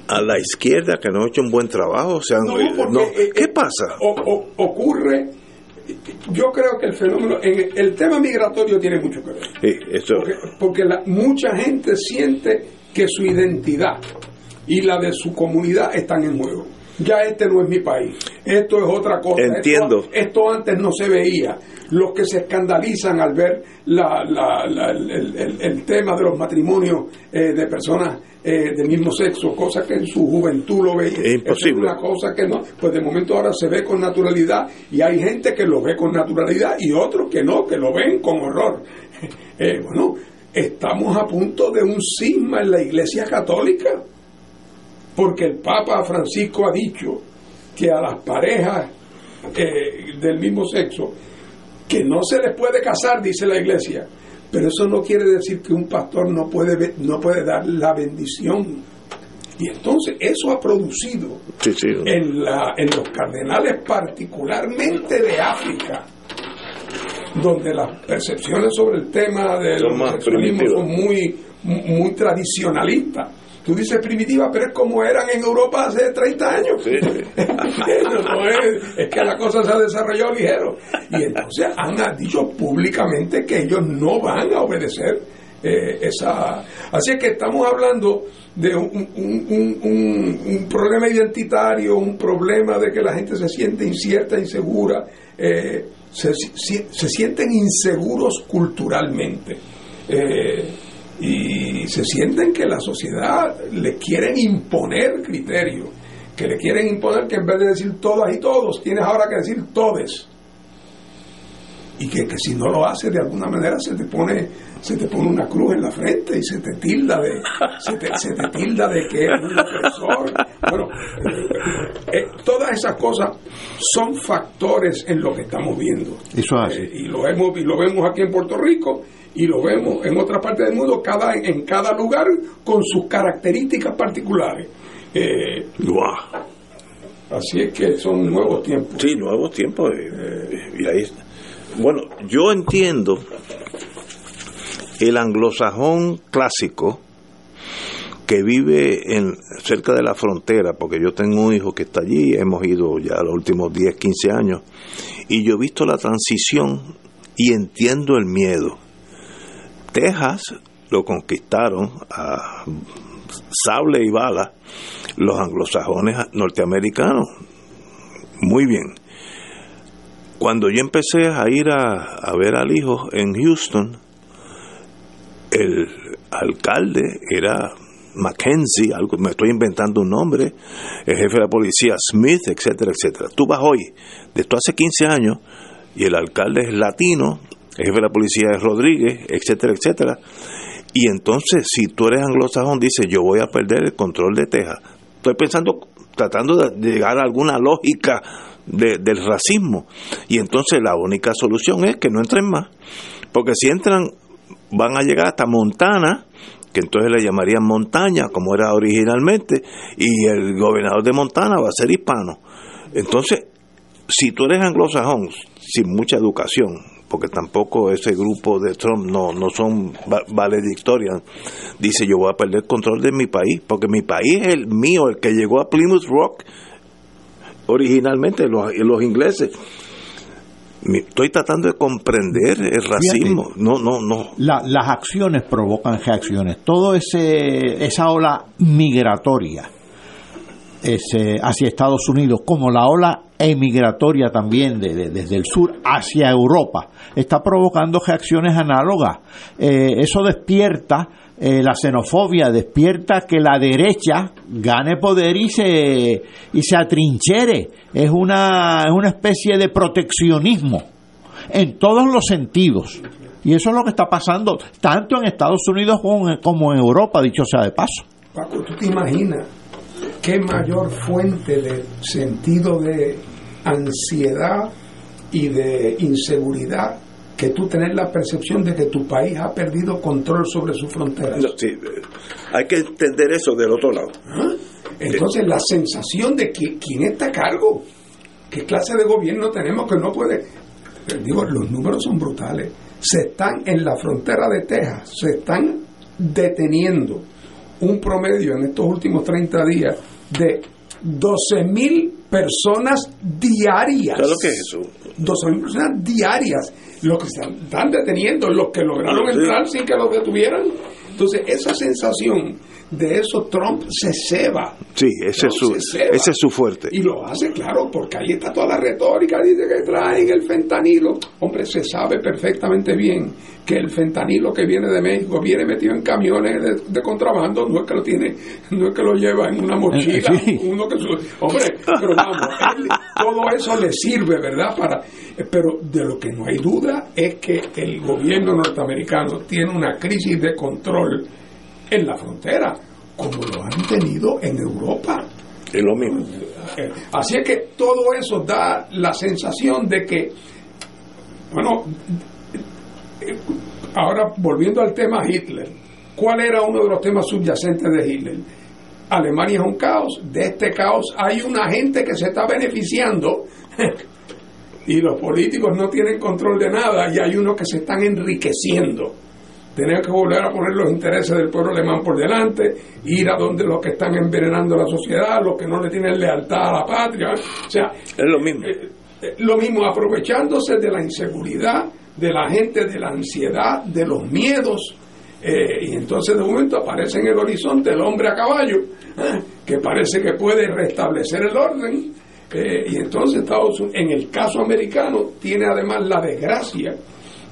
a la izquierda que no ha hecho un buen trabajo. O sea, No, porque, no. eh, ¿qué eh, pasa? o- o- ocurre, yo creo que el fenómeno, en el tema migratorio tiene mucho que ver. Sí, eso, Porque, porque la- mucha gente siente que su identidad y la de su comunidad están en juego. Ya este no es mi país, esto es otra cosa. Entiendo. Esto, esto antes no se veía. Los que se escandalizan al ver la- la- la- el, el- el tema de los matrimonios eh, de personas eh, del mismo sexo, cosa que en su juventud lo veía. Es imposible. Es una cosa que no, pues de momento ahora se ve con naturalidad y hay gente que lo ve con naturalidad y otros que no, que lo ven con horror. Eh, bueno, estamos a punto de un cisma en la Iglesia Católica, porque el Papa Francisco ha dicho que a las parejas eh, del mismo sexo, que no se les puede casar, dice la Iglesia, pero eso no quiere decir que un pastor no puede, no puede dar la bendición. Y entonces eso ha producido sí, sí. en, la, en los cardenales, particularmente de África, donde las percepciones sobre el tema del homosexualismo son muy, muy tradicionalistas. Tú dices primitiva, pero es como eran en Europa hace 30 años. Sí. No, no es, es que la cosa se ha desarrollado ligero. Y entonces han dicho públicamente que ellos no van a obedecer eh, esa. Así es que estamos hablando de un, un- un- problema identitario, un problema de que la gente se siente incierta, insegura, eh, se, se sienten inseguros culturalmente. Eh, y se sienten que la sociedad le quieren imponer criterios, que le quieren imponer que en vez de decir todas y todos, tienes ahora que decir todes. Y que, que si no lo haces de alguna manera se te pone se te pone una cruz en la frente y se te tilda de se te, se te tilda de que eres un opresor. Bueno, eh, eh, todas esas cosas son factores en lo que estamos viendo. Eso. Eh, y lo hemos y lo vemos aquí en Puerto Rico y lo vemos en otras partes del mundo cada en cada lugar con sus características particulares Eh, así es que son nuevos tiempos Sí, nuevos tiempos. eh, y ahí- bueno, yo entiendo el anglosajón clásico que vive en cerca de la frontera, porque yo tengo un hijo que está allí, hemos ido ya los últimos 10, 15 años, y yo he visto la transición y entiendo el miedo. Texas lo conquistaron a sable y bala los anglosajones norteamericanos. Muy bien. Cuando yo empecé a ir a, a ver al hijo en Houston, el alcalde era Mackenzie, algo, me estoy inventando un nombre, el jefe de la policía Smith, etcétera, etcétera. Tú vas hoy, de esto hace 15 años, y el alcalde es latino, el jefe de la policía es Rodríguez, etcétera, etcétera. Y entonces, si tú eres anglosajón, dices, yo voy a perder el control de Texas. Estoy pensando, tratando de llegar a alguna lógica de- del racismo. Y entonces la única solución es que no entren más. Porque si entran, van a llegar hasta Montana, que entonces le llamarían montaña, como era originalmente, y el gobernador de Montana va a ser hispano. Entonces, si tú eres anglosajón, sin mucha educación, porque tampoco ese grupo de Trump no, no son va- valedictorian, dice yo voy a perder control de mi país, porque mi país es el mío, el que llegó a Plymouth Rock originalmente, los, los ingleses. estoy tratando de comprender el racismo. no, no, no. las acciones provocan reacciones. Todo ese esa ola migratoria hacia Estados Unidos, como la ola emigratoria también de, desde el sur hacia Europa, está provocando reacciones análogas. Eh, eso despierta eh, la xenofobia, despierta que la derecha gane poder y se, y se atrinchere. Es una, es una especie de proteccionismo en todos los sentidos. Y eso es lo que está pasando tanto en Estados Unidos como, en Europa, dicho sea de paso. Paco, ¿tú te imaginas qué mayor fuente de sentido de ansiedad y de inseguridad que tú tener la percepción de que tu país ha perdido control sobre sus fronteras. sí, hay que entender eso del otro lado. ¿Ah? Entonces, la sensación de que quién está a cargo, qué clase de gobierno tenemos que no puede. Digo, los números son brutales. Se están en la frontera de Texas, se están deteniendo un promedio en estos últimos 30 días de 12 mil personas diarias. ¿Sabes lo que es eso? 12 mil personas diarias. Los que están deteniendo, los que lograron entrar sin que los detuvieran. Entonces, esa sensación de eso Trump se ceba. Sí, ese, es su, ese es su fuerte. Y lo hace, claro, porque ahí está toda la retórica, dice que traen el fentanilo. Hombre, se sabe perfectamente bien que el fentanilo que viene de México viene metido en camiones de, contrabando, no es que lo tiene, no es que lo lleva en una mochila, uno que hombre, pero vamos, todo eso le sirve, ¿verdad? Para, pero de lo que no hay duda es que el gobierno norteamericano tiene una crisis de control en la frontera, como lo han tenido en Europa. Es lo mismo. Eh, así es que todo eso da la sensación de que, bueno, ahora volviendo al tema Hitler, ¿cuál era uno de los temas subyacentes de Hitler? Alemania es un caos, de este caos hay una gente que se está beneficiando y los políticos no tienen control de nada y hay unos que se están enriqueciendo tener que volver a poner los intereses del pueblo alemán por delante, ir a donde los que están envenenando la sociedad, los que no le tienen lealtad a la patria. O sea, es lo mismo. Eh, eh, lo mismo, aprovechándose de la inseguridad de la gente, de la ansiedad, de los miedos. Eh, y entonces de momento aparece en el horizonte el hombre a caballo, que parece que puede restablecer el orden. y entonces Estados Unidos, en el caso americano, tiene además la desgracia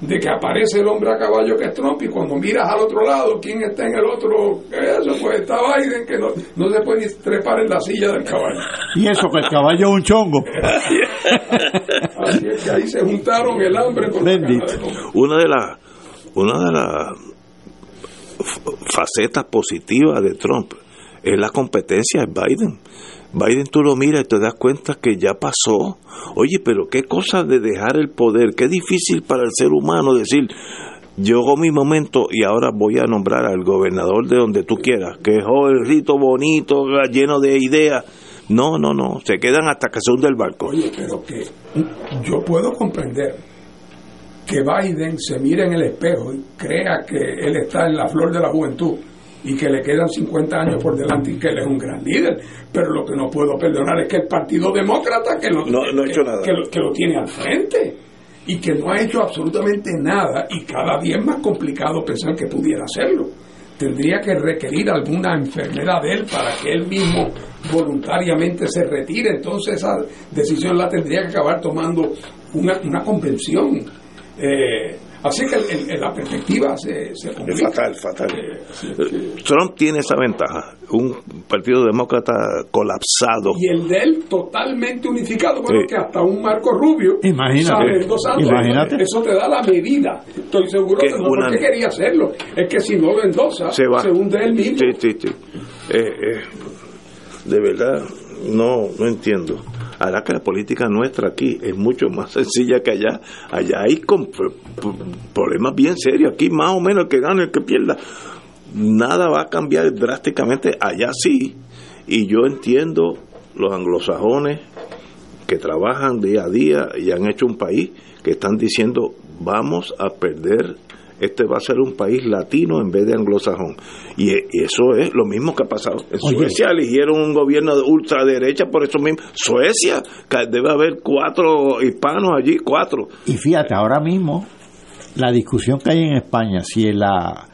de que aparece el hombre a caballo que es Trump y cuando miras al otro lado, ¿quién está en el otro? Eso, pues está Biden que no, no se puede trepar en la silla del caballo. Y eso, que el caballo es un chongo. Así es que ahí se juntaron el hambre con Una de las una de las facetas positivas de Trump es la competencia de Biden. Biden tú lo miras y te das cuenta que ya pasó. Oye, pero qué cosa de dejar el poder, qué difícil para el ser humano decir, llegó mi momento y ahora voy a nombrar al gobernador de donde tú quieras, que es rito bonito, lleno de ideas. No, no, no, se quedan hasta que se hunde el barco. Oye, pero que yo puedo comprender que Biden se mire en el espejo y crea que él está en la flor de la juventud y que le quedan 50 años por delante y que él es un gran líder. Pero lo que no puedo perdonar es que el Partido Demócrata, que lo, que, lo, tiene al frente y que no ha hecho absolutamente nada y cada día es más complicado pensar que pudiera hacerlo. Tendría que requerir alguna enfermedad de él para que él mismo voluntariamente se retire. Entonces esa decisión la tendría que acabar tomando una, una convención. Eh, Así que la perspectiva se, se Es fatal, fatal. Trump tiene esa ventaja, un partido demócrata colapsado. Y el de él totalmente unificado, bueno, que hasta un Marco Rubio imagínate, imagínate. Eso te da la medida. Estoy seguro que, no porque quería hacerlo. Es que si no lo endosa, se, va. se hunde él mismo. Sí, sí, sí. Eh, eh, de verdad, no, no entiendo hará que la política nuestra aquí es mucho más sencilla que allá. Allá hay problemas bien serios. Aquí más o menos el que gane, el que pierda. Nada va a cambiar drásticamente. Allá sí. Y yo entiendo los anglosajones que trabajan día a día y han hecho un país que están diciendo vamos a perder este va a ser un país latino en vez de anglosajón. Y, y eso es lo mismo que ha pasado. En Oye. Suecia eligieron un gobierno de ultraderecha por eso mismo. Suecia, que debe haber cuatro hispanos allí, cuatro. Y fíjate, ahora mismo, la discusión que hay en España, si la,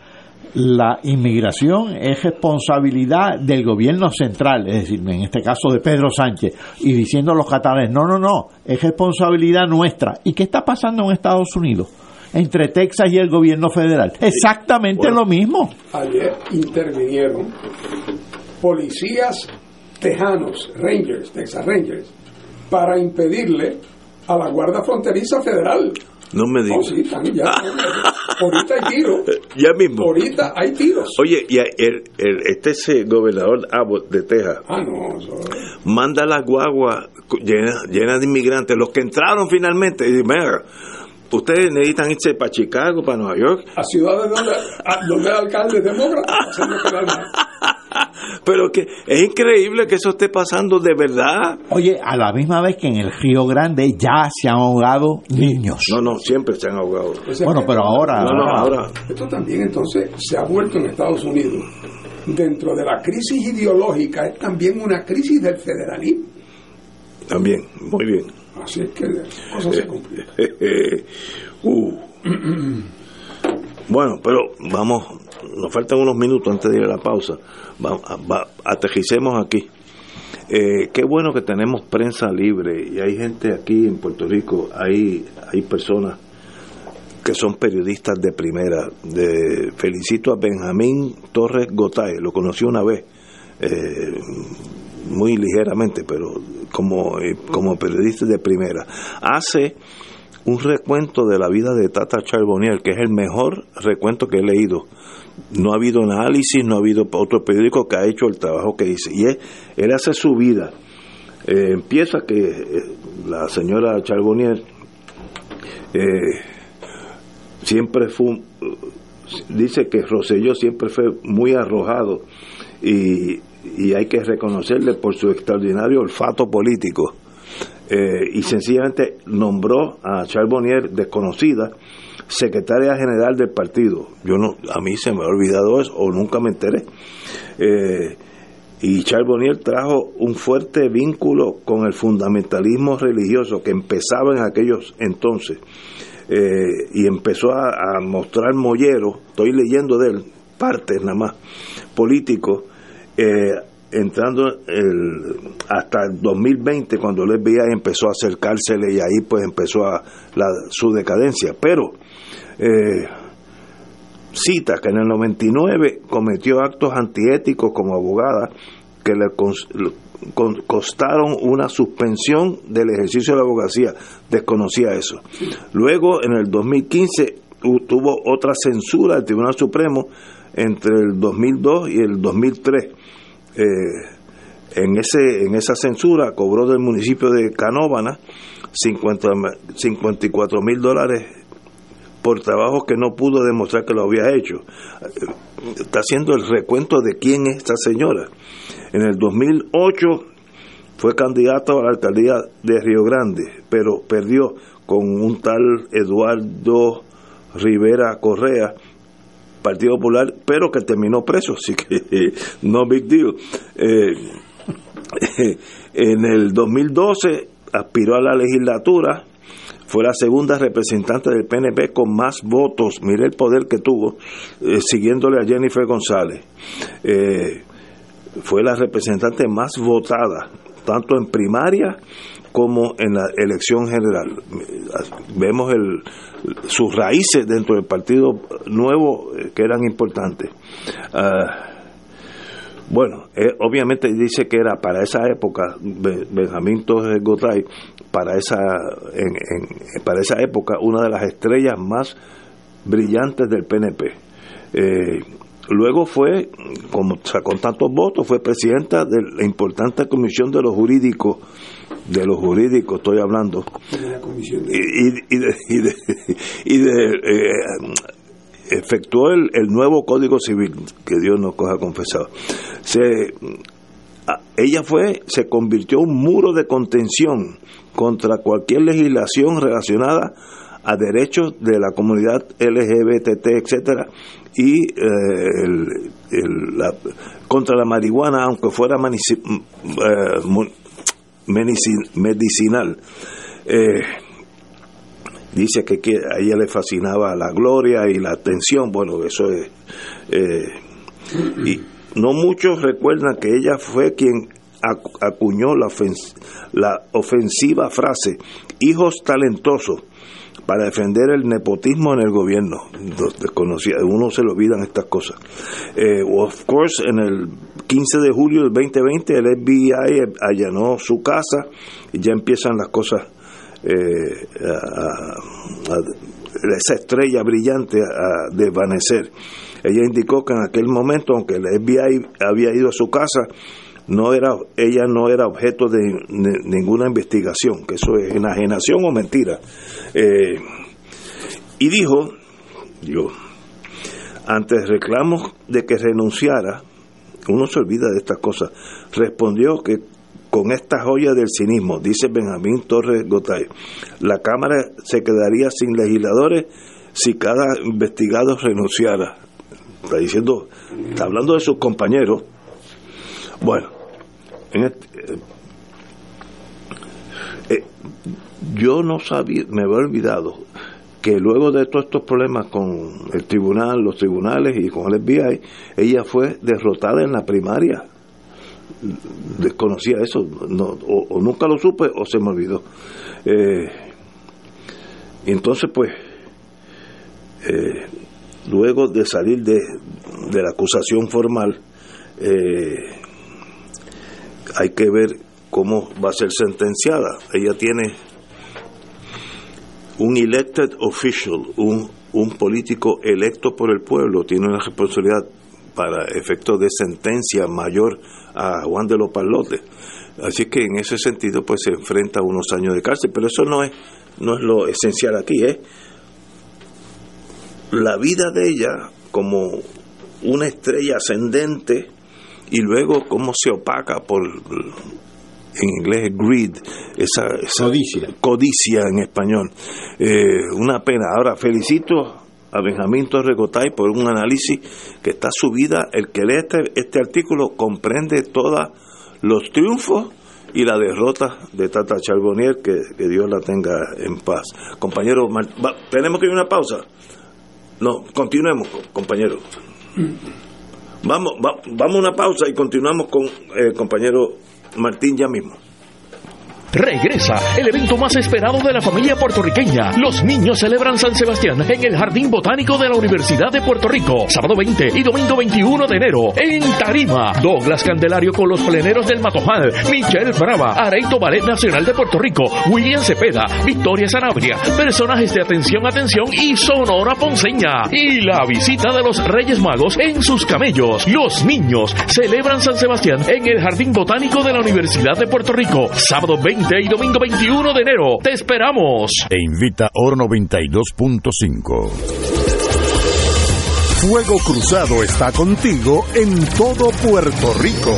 la inmigración es responsabilidad del gobierno central, es decir, en este caso de Pedro Sánchez, y diciendo a los catalanes, no, no, no, es responsabilidad nuestra. ¿Y qué está pasando en Estados Unidos? Entre Texas y el gobierno federal. Exactamente Bueno. lo mismo. Ayer intervinieron policías tejanos, Rangers, Texas Rangers, para impedirle a la Guardia Fronteriza Federal. No me Oh, digas. sí, están ya. Ahorita hay tiros. Ya mismo. Ahorita hay tiros. Oye, y el, el- este es el gobernador Abbott de Texas Ah, no. eso- manda las guaguas llenas llenas de inmigrantes, los que entraron finalmente, y dice, "Mira, ustedes necesitan irse para Chicago, para Nueva York, A ciudades donde, a- donde el alcalde es demócrata, haciendo quedar mal. pero que es increíble que eso esté pasando de verdad. Oye, a la misma vez que en el Río Grande ya se han ahogado niños. No, no, siempre se han ahogado. O sea Bueno, que- pero ahora... No, no, ahora. Esto también entonces se ha vuelto en Estados Unidos. Dentro de la crisis ideológica es también una crisis del federalismo. También, muy bien. Así es que cosas se complican. Uh. Bueno, pero vamos, nos faltan unos minutos antes de ir a la pausa. Va- aterricemos aquí. Eh, qué bueno que tenemos prensa libre y hay gente aquí en Puerto Rico, hay, hay personas que son periodistas de primera. Felicito a Benjamín Torres Gotay, lo conocí una vez, eh, muy ligeramente, pero como, eh, como periodista de primera. Hace un recuento de la vida de Tata Charbonnier, que es el mejor recuento que he leído. No ha habido análisis, no ha habido otro periódico que ha hecho el trabajo que dice. Y es, él hace su vida. Eh, empieza que eh, la señora Charbonnier eh, siempre fue, dice que Rosselló siempre fue muy arrojado y, y hay que reconocerle por su extraordinario olfato político. Eh, y sencillamente nombró a Charbonnier desconocida secretaria general del partido. Yo no, a mí se me ha olvidado eso o nunca me enteré. Eh, y Charbonnier trajo un fuerte vínculo con el fundamentalismo religioso que empezaba en aquellos entonces eh, y empezó a, a mostrar mollero, estoy leyendo de él, partes nada más, políticos, eh, entrando el, hasta el 2020 cuando el FBI empezó a acercársele y ahí pues empezó a, la, su decadencia, pero eh, cita que en el 99 cometió actos antiéticos como abogada que le con- costaron una suspensión del ejercicio de la abogacía. Desconocía eso. Luego, en el 2015, hu- tuvo otra censura del Tribunal Supremo entre el 2002 y el 2003. Eh, en, ese, en esa censura cobró del municipio de Canóvana 50 ma- 54 mil dólares por trabajos que no pudo demostrar que lo había hecho. Está haciendo el recuento de quién es esta señora. En el 2008 fue candidato a la alcaldía de Río Grande, pero perdió con un tal Eduardo Rivera Correa, Partido Popular, pero que terminó preso, así que no big deal. Eh, en el 2012 aspiró a la legislatura, fue la segunda representante del PNP con más votos, mire el poder que tuvo, eh, siguiéndole a Jennifer González. Eh, fue la representante más votada, tanto en primaria como en la elección general. Vemos sus raíces dentro del partido nuevo eh, que eran importantes. Ah, bueno, eh, obviamente dice que era para esa época, Be- Benjamín Torres Gotay, para esa, en, en- para esa época, una de las estrellas más brillantes del PNP. Eh, luego fue, como sacó tantos votos, fue presidenta de la importante comisión de los jurídicos, de los jurídicos estoy hablando, de la comisión de- y, y- de, y de- y de, eh, efectuó el, el nuevo código civil que Dios nos coja confesado. Se a- ella fue se convirtió en un muro de contención contra cualquier legislación relacionada a derechos de la comunidad LGBT, etcétera, y eh, el, el- la- contra la marihuana, aunque fuera eh, medicinal. Eh, dice que, a ella le fascinaba la gloria y la atención, bueno, eso es... eh, y no muchos recuerdan que ella fue quien acu- acuñó la, la ofensiva frase hijos talentosos para defender el nepotismo en el gobierno. Uno se le olvidan estas cosas. Eh, of course, en el 15 de julio del 2020 el FBI allanó su casa y ya empiezan las cosas eh, esa estrella brillante a desvanecer. Ella indicó que en aquel momento, aunque el FBI había ido a su casa, no era ella no era objeto de, ninguna investigación, que eso es enajenación o mentira. Eh, y dijo, yo, ante reclamos de que renunciara, uno se olvida de estas cosas, respondió que con esta joya del cinismo, dice Benjamín Torres Gotay, la Cámara se quedaría sin legisladores si cada investigado renunciara. Está diciendo, está hablando de sus compañeros. Bueno, en este- eh, eh, yo no sabía, me había olvidado que luego de todos estos problemas con el tribunal, los tribunales y con el FBI, ella fue derrotada en la primaria. Desconocía eso, o, nunca lo supe o se me olvidó. Eh, entonces, pues, eh, luego de salir de, de la acusación formal, eh, hay que ver cómo va a ser sentenciada. Ella tiene un elected official, un, un político electo por el pueblo, tiene una responsabilidad para efectos de sentencia mayor a Juan de los Palotes. Así que en ese sentido pues se enfrenta a unos años de cárcel, pero eso no es no es lo esencial aquí, es la vida de ella como una estrella ascendente y luego cómo se opaca por en inglés es greed, esa, esa Codicia. codicia en español. Eh, una pena. Ahora felicito a Benjamín Torregotay por un análisis que está subida. El que lee este, este artículo comprende todos los triunfos y la derrota de Tata Charbonnier, que, que Dios la tenga en paz. Compañero, tenemos que ir a una pausa. No, continuemos, compañero. Vamos, va- vamos a una pausa y continuamos con el compañero Martín ya mismo. Regresa el evento más esperado de la familia puertorriqueña. Los niños celebran San Sebastián en el Jardín Botánico de la Universidad de Puerto Rico. Sábado 20 y domingo 21 de enero. En Tarima. Douglas Candelario con los pleneros del Matojal. Michelle Brava. Areito Ballet Nacional de Puerto Rico. William Cepeda. Victoria Sanabria. Personajes de Atención, Atención y Sonora Ponceña. Y la visita de los Reyes Magos en sus camellos. Los niños celebran San Sebastián en el Jardín Botánico de la Universidad de Puerto Rico. Sábado 20 y domingo 21 de enero. Te esperamos. E invita Oro 92.5. Fuego Cruzado está contigo en todo Puerto Rico.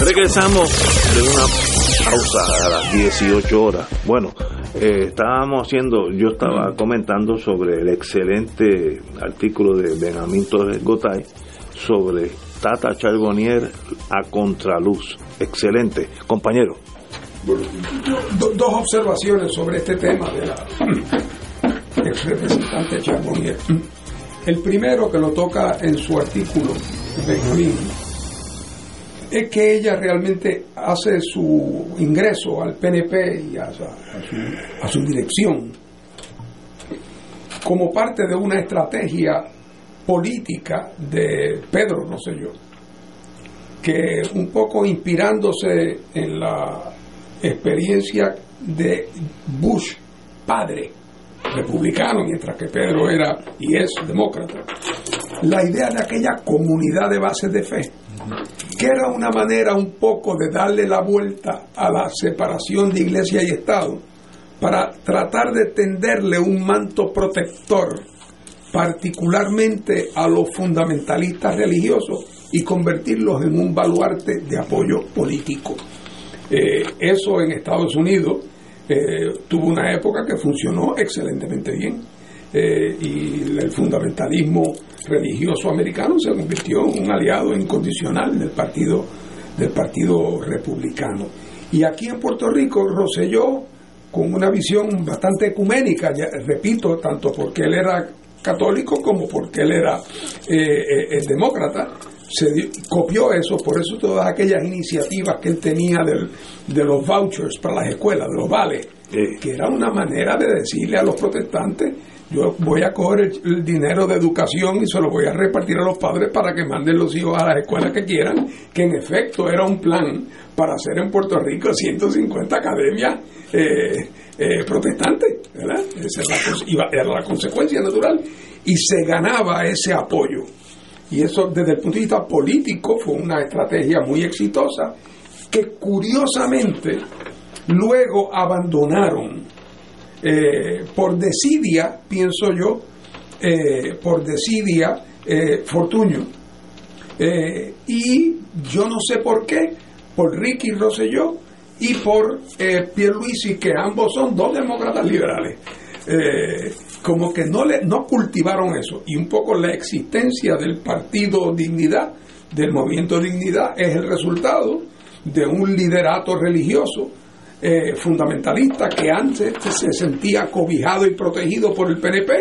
Regresamos de una pausa a las 18 horas. Bueno, eh, estábamos haciendo, yo estaba comentando sobre el excelente artículo de Benjamín Torres Gotay sobre Tata Charbonnier a contraluz. Excelente, compañero. Bueno, do- dos observaciones sobre este tema de la ex representante Charbonnier. El primero que lo toca en su artículo, Benjamín, es que ella realmente hace su ingreso al PNP y a, su- a su, dirección como parte de una estrategia política de Pedro Rosselló, que un poco inspirándose en la experiencia de Bush padre, republicano, mientras que Pedro era y es demócrata, la idea de aquella comunidad de bases de fe, que era una manera un poco de darle la vuelta a la separación de iglesia y Estado, para tratar de tenderle un manto protector, particularmente a los fundamentalistas religiosos, y convertirlos en un baluarte de apoyo político. Eh, eso en Estados Unidos eh, tuvo una época que funcionó excelentemente bien eh, y el fundamentalismo religioso americano se convirtió en un aliado incondicional del partido del partido republicano. Y aquí en Puerto Rico Roselló con una visión bastante ecuménica ya, repito tanto porque él era católico como porque él era eh, eh, eh, demócrata se dio- copió eso, por eso todas aquellas iniciativas que él tenía del- de los vouchers para las escuelas, de los vales, que era una manera de decirle a los protestantes, yo voy a coger el, dinero de educación y se lo voy a repartir a los padres para que manden los hijos a las escuelas que quieran, que en efecto era un plan para hacer en Puerto Rico 150 academias eh, eh, protestantes. Esa era la consecuencia natural y se ganaba ese apoyo. Y eso desde el punto de vista político fue una estrategia muy exitosa que curiosamente luego abandonaron eh, por desidia, pienso yo, eh, por desidia eh, Fortuño. Eh, y yo no sé por qué, por Ricky Rosselló y por Pierluisi, que ambos son dos demócratas liberales. Como que no, le, no cultivaron eso. Y un poco la existencia del partido Dignidad, del movimiento Dignidad, es el resultado de un liderato religioso eh, fundamentalista que antes se sentía cobijado y protegido por el PNP,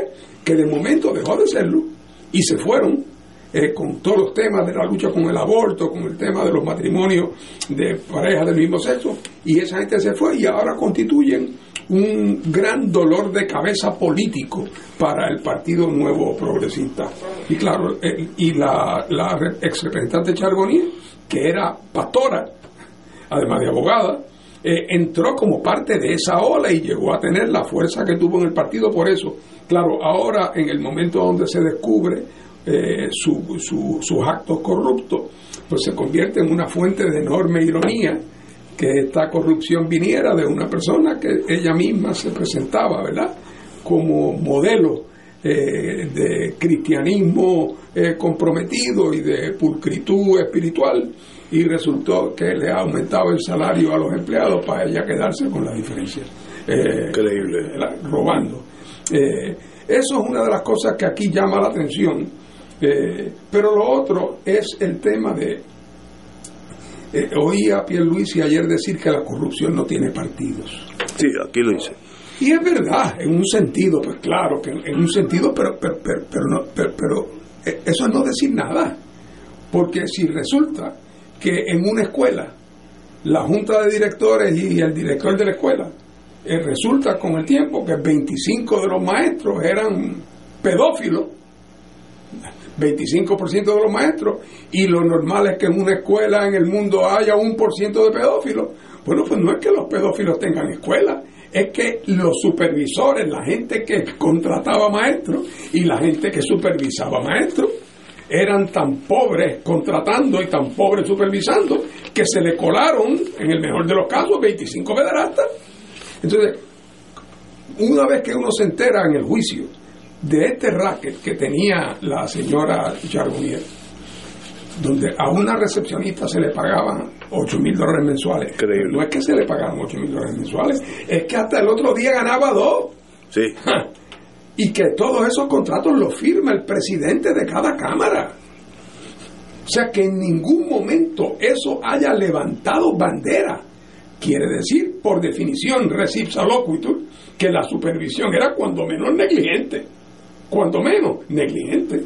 que de momento dejó de serlo y se fueron eh, con todos los temas de la lucha con el aborto, con el tema de los matrimonios de parejas del mismo sexo, y esa gente se fue y ahora constituyen un gran dolor de cabeza político para el Partido Nuevo Progresista. Y claro, eh, y la, la ex representante Charbonnier, que era pastora, además de abogada, eh, entró como parte de esa ola y llegó a tener la fuerza que tuvo en el partido por eso. Claro, ahora en el momento donde se descubre eh, su- su- sus actos corruptos, pues se convierte en una fuente de enorme ironía que esta corrupción viniera de una persona que ella misma se presentaba, ¿verdad? Como modelo eh, de cristianismo eh, comprometido y de pulcritud espiritual y resultó que le ha aumentado el salario a los empleados para ella quedarse con la diferencia. Eh, Increíble. la- robando. Eh, eso es una de las cosas que aquí llama la atención. Eh, pero lo otro es el tema de... eh, oí a Pierluisi ayer decir que la corrupción no tiene partidos. Sí, aquí lo hice. Y es verdad, en un sentido, pues claro, que en un sentido, pero, pero, pero, pero no, pero, pero, eh, eso es no decir nada. Porque si resulta que en una escuela, la junta de directores y el director de la escuela, eh, resulta con el tiempo que 25 de los maestros eran pedófilos, 25% de los maestros, y lo normal es que en una escuela en el mundo haya un por ciento de pedófilos. Bueno, pues no es que los pedófilos tengan escuela, es que los supervisores, la gente que contrataba maestros y la gente que supervisaba maestros, eran tan pobres contratando y tan pobres supervisando que se le colaron, en el mejor de los casos, 25 pederastas. Entonces, una vez que uno se entera en el juicio de este racket que tenía la señora Charbonnier, donde a una recepcionista se le pagaban 8 mil dólares mensuales. No es que se le pagaban 8 mil dólares mensuales, es que hasta el otro día ganaba dos. Sí. Y que todos esos contratos los firma el presidente de cada cámara. O sea que en ningún momento eso haya levantado bandera. Quiere decir, por definición, recipsa loquitur, que la supervisión era cuando menos negligente. Cuando menos negligente.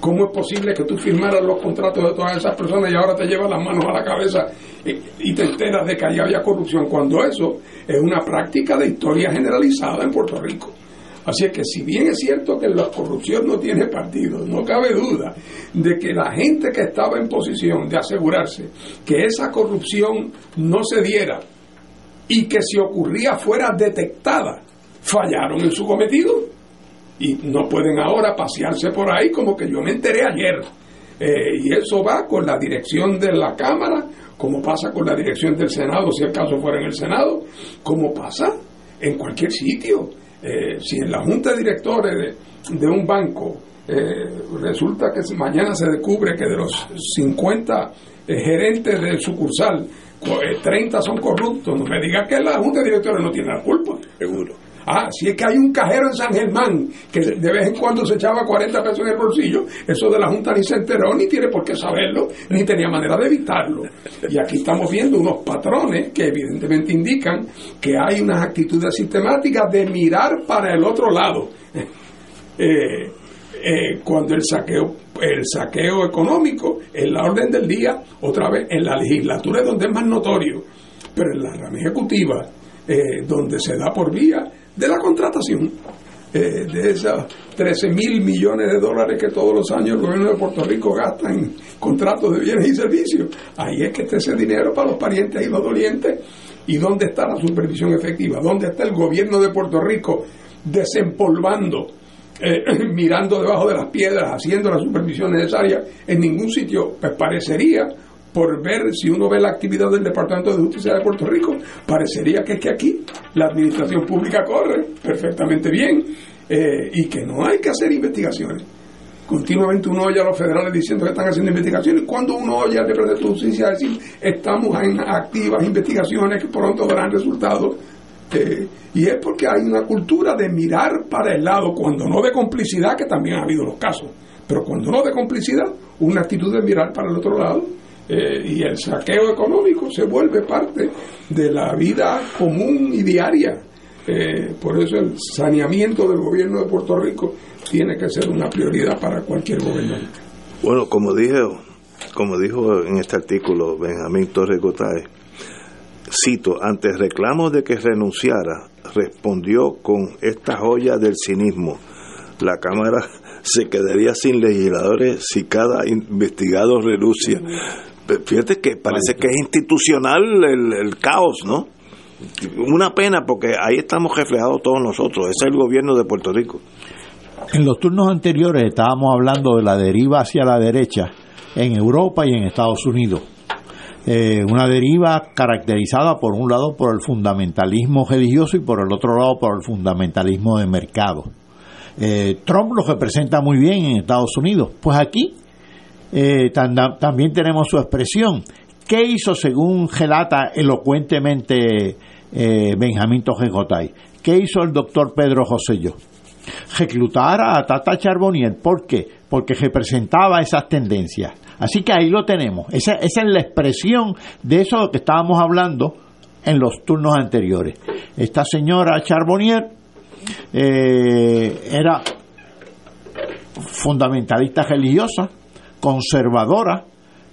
¿Cómo es posible que tú firmaras los contratos de todas esas personas y ahora te llevas las manos a la cabeza y, te enteras de que ahí había corrupción? Cuando eso es una práctica de historia generalizada en Puerto Rico. Así es que si bien es cierto que la corrupción no tiene partido, no cabe duda de que la gente que estaba en posición de asegurarse que esa corrupción no se diera y que si ocurría fuera detectada, fallaron en su cometido y no pueden ahora pasearse por ahí como que yo me enteré ayer. Eh, y eso va con la dirección de la Cámara, como pasa con la dirección del Senado, si el caso fuera en el Senado, como pasa en cualquier sitio. Eh, si en la junta de directores de, un banco eh, resulta que mañana se descubre que de los 50 eh, gerentes del sucursal, co- eh, 30 son corruptos, no me diga que la junta de directores no tiene la culpa. Seguro. Ah, si es que hay un cajero en San Germán que de vez en cuando se echaba 40 pesos en el bolsillo, eso de la Junta ni se enteró, ni tiene por qué saberlo, ni tenía manera de evitarlo. Y aquí estamos viendo unos patrones que evidentemente indican que hay unas actitudes sistemáticas de mirar para el otro lado. Eh, eh, cuando el saqueo el saqueo económico en la orden del día, otra vez en la legislatura es donde es más notorio, pero en la rama ejecutiva, eh, donde se da por vía de la contratación eh, de esos 13 mil millones de dólares que todos los años el gobierno de Puerto Rico gasta en contratos de bienes y servicios. Ahí es que está ese dinero para los parientes y los dolientes. ¿Y dónde está la supervisión efectiva? ¿Dónde está el gobierno de Puerto Rico desempolvando, eh, mirando debajo de las piedras, haciendo la supervisión necesaria? En ningún sitio, pues parecería por ver si uno ve la actividad del Departamento de Justicia de Puerto Rico, parecería que es que aquí la administración pública corre perfectamente bien eh, y que no hay que hacer investigaciones. Continuamente uno oye a los federales diciendo que están haciendo investigaciones. Cuando uno oye al Departamento de Justicia decir estamos en activas investigaciones que pronto darán resultados, eh, y es porque hay una cultura de mirar para el lado, cuando no de complicidad, que también ha habido los casos, pero cuando no de complicidad, una actitud de mirar para el otro lado eh, y el saqueo económico se vuelve parte de la vida común y diaria. Eh, por eso el saneamiento del gobierno de Puerto Rico tiene que ser una prioridad para cualquier gobernante. Bueno, como dijo, como dijo en este artículo Benjamín Torres Gotay, cito, ante reclamos de que renunciara, respondió con esta joya del cinismo. La Cámara se quedaría sin legisladores si cada investigado renuncia. Fíjate que parece que es institucional el, el caos, ¿no? Una pena porque ahí estamos reflejados todos nosotros. Ese es el gobierno de Puerto Rico. En los turnos anteriores estábamos hablando de la deriva hacia la derecha en Europa y en Estados Unidos. Eh, una deriva caracterizada por un lado por el fundamentalismo religioso y por el otro lado por el fundamentalismo de mercado. Eh, Trump lo representa muy bien en Estados Unidos. Pues aquí eh, tam- también tenemos su expresión. ¿Qué hizo, según relata elocuentemente eh, Benjamín Tojegotay? ¿Qué hizo el doctor Pedro Joselló? Reclutar a Tata Charbonnier. ¿Por qué? Porque representaba esas tendencias. Así que ahí lo tenemos. Esa, es la expresión de eso que estábamos hablando en los turnos anteriores. Esta señora Charbonnier eh, era fundamentalista religiosa, conservadora,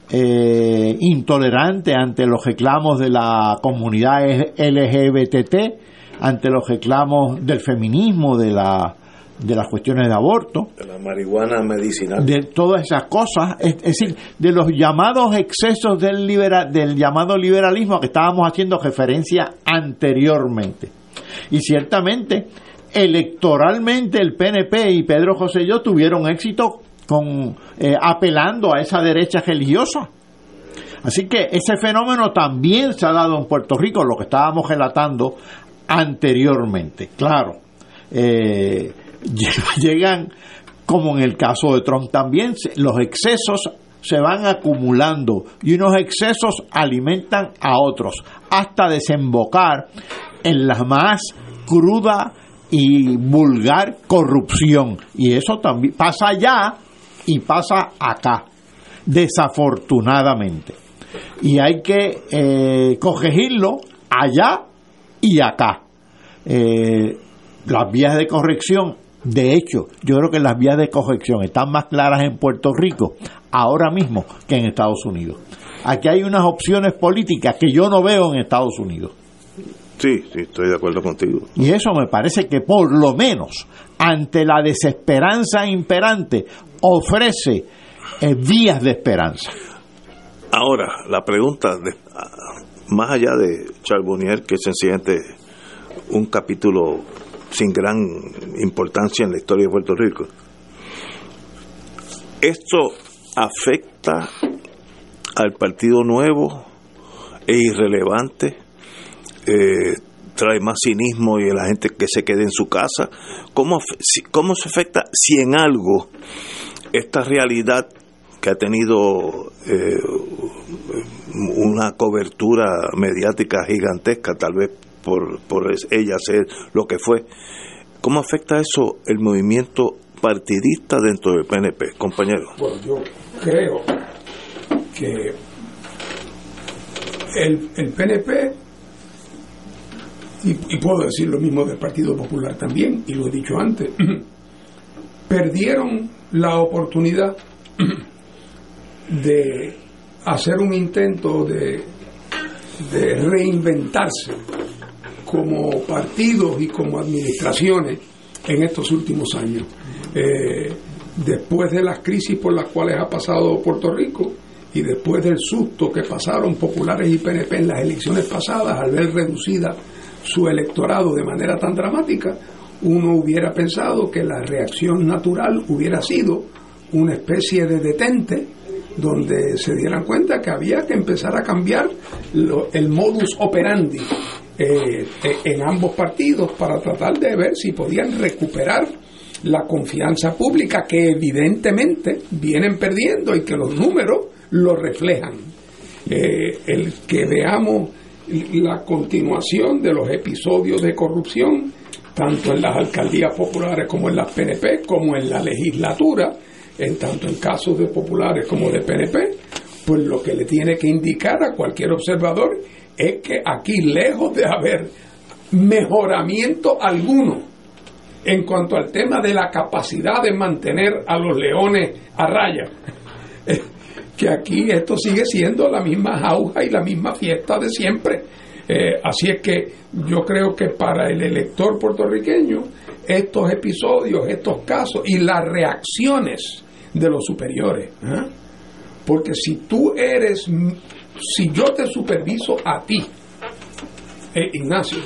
eh, intolerante ante los reclamos de la comunidad LGBT, ante los reclamos del feminismo, de la de las cuestiones de aborto, De la marihuana medicinal. de todas esas cosas, es, es decir, de los llamados excesos del, libera- del llamado liberalismo a que estábamos haciendo referencia anteriormente. Y ciertamente, electoralmente el PNP y Pedro José y yo tuvieron éxito con eh, apelando a esa derecha religiosa. Así que ese fenómeno también se ha dado en Puerto Rico, lo que estábamos relatando anteriormente. Claro, eh, llegan, como en el caso de Trump también, los excesos se van acumulando y unos excesos alimentan a otros hasta desembocar en la más cruda y vulgar corrupción. Y eso también pasa allá y pasa acá, desafortunadamente. Y hay que eh, corregirlo allá y acá. Eh, las vías de corrección, de hecho, yo creo que las vías de corrección están más claras en Puerto Rico ahora mismo que en Estados Unidos. Aquí hay unas opciones políticas que yo no veo en Estados Unidos. Sí, sí, estoy de acuerdo contigo. Y eso me parece que por lo menos ante la desesperanza imperante ofrece eh, vías de esperanza. Ahora, la pregunta, de, ah, más allá de Charbonnier, que es sencillamente un capítulo sin gran importancia en la historia de Puerto Rico, ¿esto afecta al Partido Nuevo? ¿Es irrelevante? Eh, ¿Trae más cinismo y la gente que se quede en su casa? ¿Cómo, ¿Cómo se afecta si en algo esta realidad que ha tenido eh, una cobertura mediática gigantesca, tal vez por, por ella ser lo que fue. ¿Cómo afecta eso el movimiento partidista dentro del PNP, compañero? Bueno, yo creo que el, el PNP, y puedo decir lo mismo del Partido Popular también, y lo he dicho antes, perdieron la oportunidad de hacer un intento de, de reinventarse como partidos y como administraciones en estos últimos años. Eh, después de las crisis por las cuales ha pasado Puerto Rico y después del susto que pasaron populares y PNP en las elecciones pasadas al ver reducida su electorado de manera tan dramática, uno hubiera pensado que la reacción natural hubiera sido una especie de detente donde se dieran cuenta que había que empezar a cambiar lo- el modus operandi eh, eh, en ambos partidos para tratar de ver si podían recuperar la confianza pública que evidentemente vienen perdiendo y que los números lo reflejan. Eh, el que veamos la continuación de los episodios de corrupción, tanto en las alcaldías populares como en las PNP, como en la legislatura, en tanto en casos de populares como de PNP, pues lo que le tiene que indicar a cualquier observador es que aquí, lejos de haber mejoramiento alguno en cuanto al tema de la capacidad de mantener a los leones a raya, que aquí esto sigue siendo la misma jauja y la misma fiesta de siempre. Eh, así es que yo creo que para el elector puertorriqueño estos episodios, estos casos y las reacciones de los superiores, ¿ah? porque si tú eres, si yo te superviso a ti, eh, Ignacio,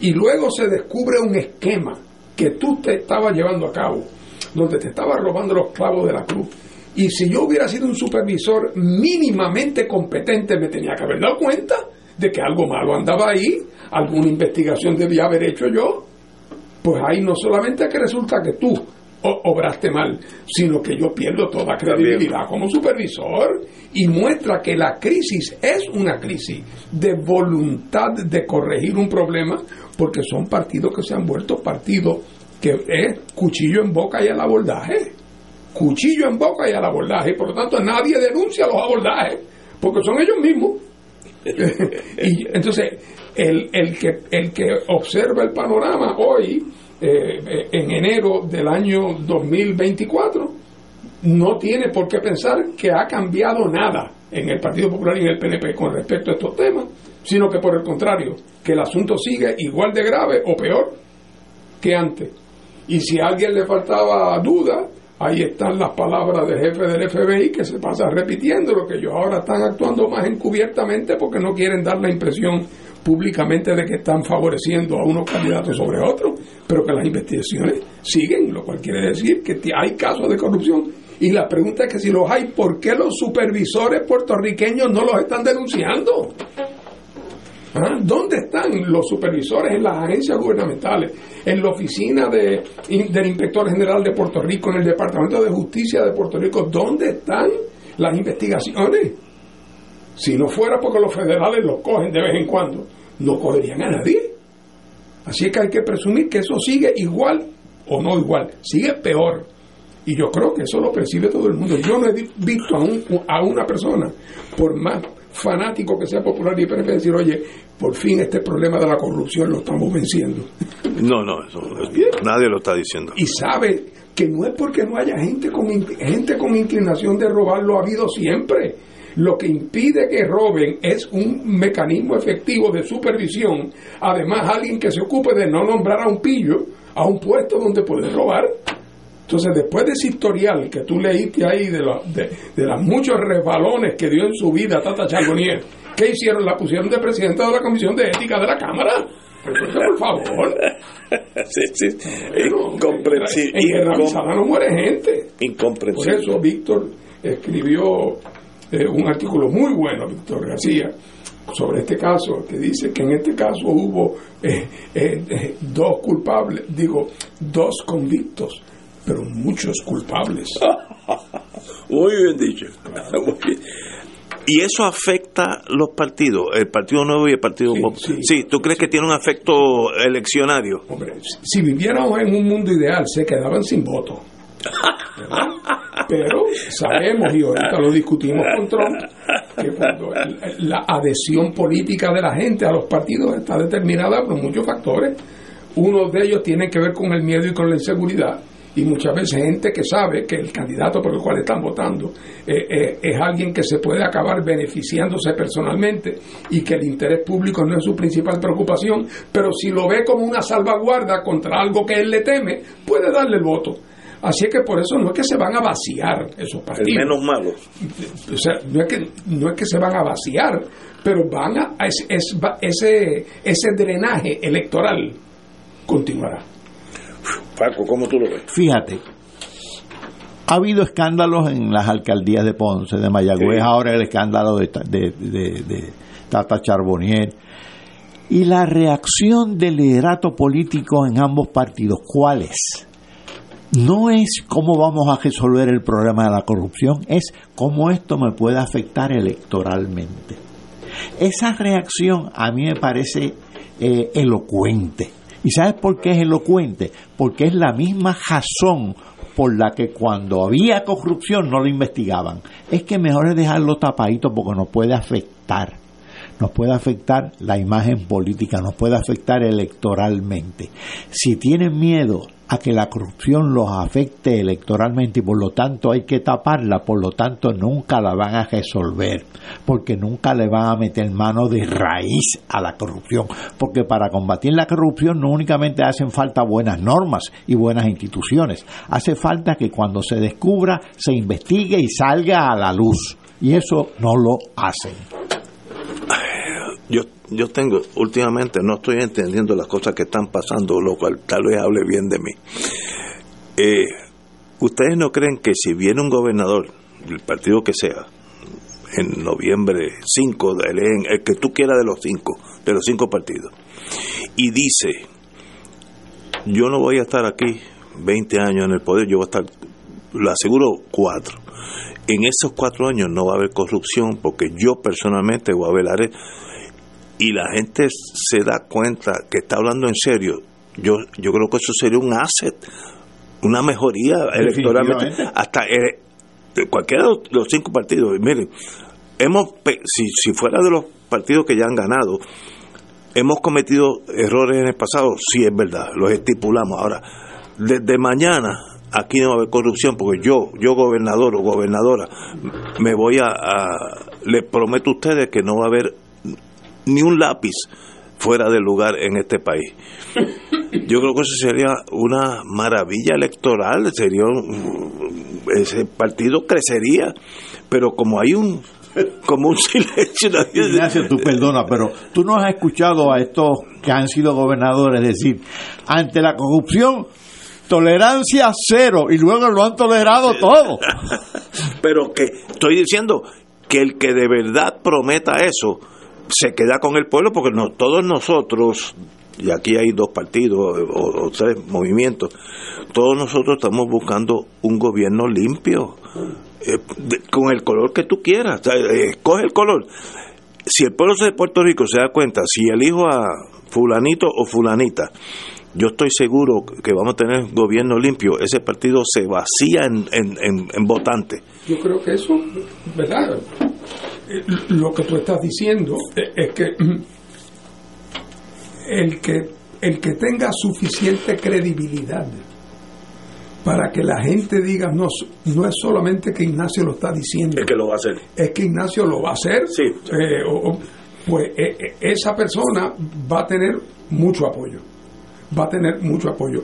y luego se descubre un esquema que tú te estabas llevando a cabo, donde te estabas robando los clavos de la cruz, y si yo hubiera sido un supervisor mínimamente competente, me tenía que haber dado cuenta de que algo malo andaba ahí, alguna investigación debía haber hecho yo. Pues ahí no solamente que resulta que tú obraste mal, sino que yo pierdo toda credibilidad como supervisor y muestra que la crisis es una crisis de voluntad de corregir un problema, porque son partidos que se han vuelto partidos que es cuchillo en boca y al abordaje cuchillo en boca y al abordaje. Por lo tanto, nadie denuncia los abordajes, porque son ellos mismos. Y entonces, el, el, que, el que observa el panorama hoy, eh, eh, en enero del año 2024, no tiene por qué pensar que ha cambiado nada en el Partido Popular y en el PNP con respecto a estos temas, sino que por el contrario, que el asunto sigue igual de grave o peor que antes. Y si a alguien le faltaba duda, ahí están las palabras del jefe del FBI que se pasa repitiendo lo que ellos ahora están actuando más encubiertamente porque no quieren dar la impresión públicamente de que están favoreciendo a unos candidatos sobre otros, pero que las investigaciones siguen, lo cual quiere decir que hay casos de corrupción. Y la pregunta es que si los hay, ¿por qué los supervisores puertorriqueños no los están denunciando? ¿Ah? ¿Dónde están los supervisores en las agencias gubernamentales? En la oficina de, del inspector general de Puerto Rico, en el Departamento de Justicia de Puerto Rico. ¿Dónde están las investigaciones? Si no fuera porque los federales los cogen de vez en cuando, no cogerían a nadie. Así que hay que presumir que eso sigue igual o no igual, sigue peor. Y yo creo que eso lo percibe todo el mundo. Yo no he visto a, un- a una persona, por más fanático que sea popular y prefiere decir, oye, por fin este problema de la corrupción lo estamos venciendo. No, no, eso, nadie lo está diciendo. Y sabe que no es porque no haya gente con, gente con inclinación de robar, lo ha habido siempre. Lo que impide que roben es un mecanismo efectivo de supervisión. Además, alguien que se ocupe de no nombrar a un pillo a un puesto donde puede robar. Entonces, después de ese historial que tú leíste ahí de, los de, de los muchos resbalones que dio en su vida Tata Charbonnier, ¿qué hicieron? La pusieron de presidenta de la Comisión de Ética de la Cámara. Pero, por favor. Sí, sí. Bueno, Incomprensible. En Guerra Avisada no muere gente. Por Incomprensible. eso Víctor escribió eh, un artículo muy bueno, Víctor García, sobre este caso, que dice que en este caso hubo eh, eh, eh, dos culpables, digo, dos convictos, pero muchos culpables. Muy bien dicho. Muy bien. ¿Y eso afecta los partidos? El Partido Nuevo y el Partido Sí, Popular. sí. Sí, ¿tú crees que tiene un efecto eleccionario? Hombre, si viviéramos en un mundo ideal, se quedaban sin voto. ¿verdad? Pero sabemos, y ahorita lo discutimos con Trump, que cuando el- la adhesión política de la gente a los partidos está determinada por muchos factores. Uno de ellos tiene que ver con el miedo y con la inseguridad. Y muchas veces gente que sabe que el candidato por el cual están votando eh, eh, es alguien que se puede acabar beneficiándose personalmente y que el interés público no es su principal preocupación, pero si lo ve como una salvaguarda contra algo que él le teme, puede darle el voto. Así es que por eso no es que se van a vaciar esos El partidos menos malo. o sea, no es que no es que se van a vaciar, pero van a es- ese ese drenaje electoral continuará. Paco, ¿cómo tú lo ves? Fíjate, ha habido escándalos en las alcaldías de Ponce, de Mayagüez, Sí. ahora el escándalo de, Ta- de- de- de Tata Charbonnier. Y la reacción del liderato político en ambos partidos, ¿cuál es? No es cómo vamos a resolver el problema de la corrupción, es cómo esto me puede afectar electoralmente. Esa reacción a mí me parece eh, elocuente. ¿Y sabes por qué es elocuente? Porque es la misma razón por la que cuando había corrupción no lo investigaban. Es que mejor es dejarlo tapadito porque nos puede afectar. Nos puede afectar la imagen política, nos puede afectar electoralmente. Si tienen miedo a que la corrupción los afecte electoralmente y por lo tanto hay que taparla, por lo tanto nunca la van a resolver, porque nunca le van a meter mano de raíz a la corrupción, porque para combatir la corrupción no únicamente hacen falta buenas normas y buenas instituciones, hace falta que cuando se descubra se investigue y salga a la luz, y eso no lo hacen. Yo, yo tengo, últimamente no estoy entendiendo las cosas que están pasando, lo cual tal vez hable bien de mí. Eh, ¿Ustedes no creen que si viene un gobernador, del partido que sea, en noviembre 5, el, el que tú quieras de los cinco, de los cinco partidos, y dice, yo no voy a estar aquí 20 años en el poder, yo voy a estar, lo aseguro, cuatro. En esos cuatro años no va a haber corrupción porque yo personalmente voy a velar y la gente se da cuenta que está hablando en serio, yo, yo creo que eso sería un asset, una mejoría electoralmente, hasta eh, de cualquiera de los, los cinco partidos. Miren, hemos, si, si fuera de los partidos que ya han ganado, hemos cometido errores en el pasado, sí es verdad, los estipulamos. Ahora, desde mañana aquí no va a haber corrupción porque yo, yo gobernador o gobernadora, me voy a, a les prometo a ustedes que no va a haber ni un lápiz fuera del lugar en este país. yo creo que eso sería una maravilla electoral, sería un- ese partido crecería, pero como hay un como un silencio, Ignacio, tú perdona, pero tú no has escuchado a estos que han sido gobernadores decir, ante la corrupción, tolerancia cero, y luego lo han tolerado todo. pero que estoy diciendo que el que de verdad prometa eso se queda con el pueblo porque no, todos nosotros y aquí hay dos partidos o, o tres movimientos todos nosotros estamos buscando un gobierno limpio eh, con el color que tú quieras eh, escoge el color si el pueblo de Puerto Rico se da cuenta si elijo a fulanito o fulanita yo estoy seguro que vamos a tener un gobierno limpio ese partido se vacía en, en, en- en votantes Yo creo que eso, ¿verdad? Eh, Lo que tú estás diciendo es que mm, el que el que tenga suficiente credibilidad para que la gente diga no no es solamente que Ignacio lo está diciendo es que lo va a hacer. Es que Ignacio lo va a hacer. Sí. eh, o- pues eh, esa persona va a tener mucho apoyo. Va a tener mucho apoyo.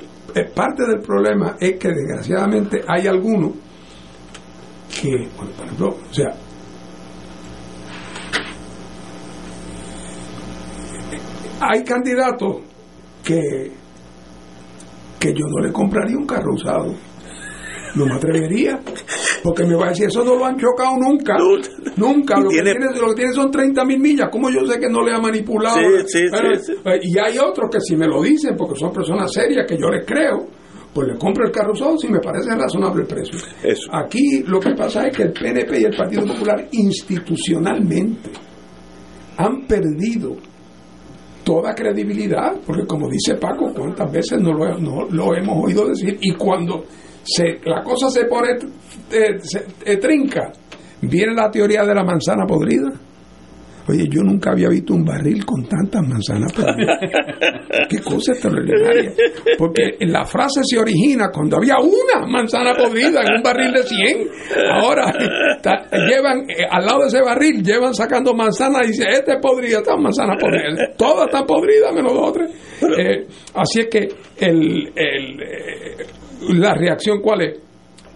Parte del problema es que desgraciadamente hay algunos que bueno, por ejemplo o sea hay candidatos que que yo no le compraría un carro usado no me atrevería porque me va a decir eso no lo han chocado nunca nunca lo, tiene- que tiene, lo que tiene son 30 mil millas ¿cómo yo sé que no le ha manipulado? Sí, sí, Pero, sí, sí. eh, y hay otros que si me lo dicen porque son personas serias que yo les creo pues le compro el carro usado si me parece razonable el precio Eso. aquí lo que pasa es que el PNP y el Partido Popular institucionalmente han perdido toda credibilidad, porque como dice Paco, cuántas veces no lo, no lo hemos oído decir, y cuando se, la cosa se pone eh, se- eh, trinca, viene la teoría de la manzana podrida. Oye, yo nunca había visto un barril con tantas manzanas podridas. Qué cosa extraordinaria. Porque la frase se origina cuando había una manzana podrida en un barril de 100. Ahora ta- llevan, eh, al lado de ese barril, llevan sacando manzanas y dicen, este es podrida, esta manzana podrida. Todas están podridas, menos dos o tres. Eh, así es que el, el, eh, la reacción, ¿cuál es?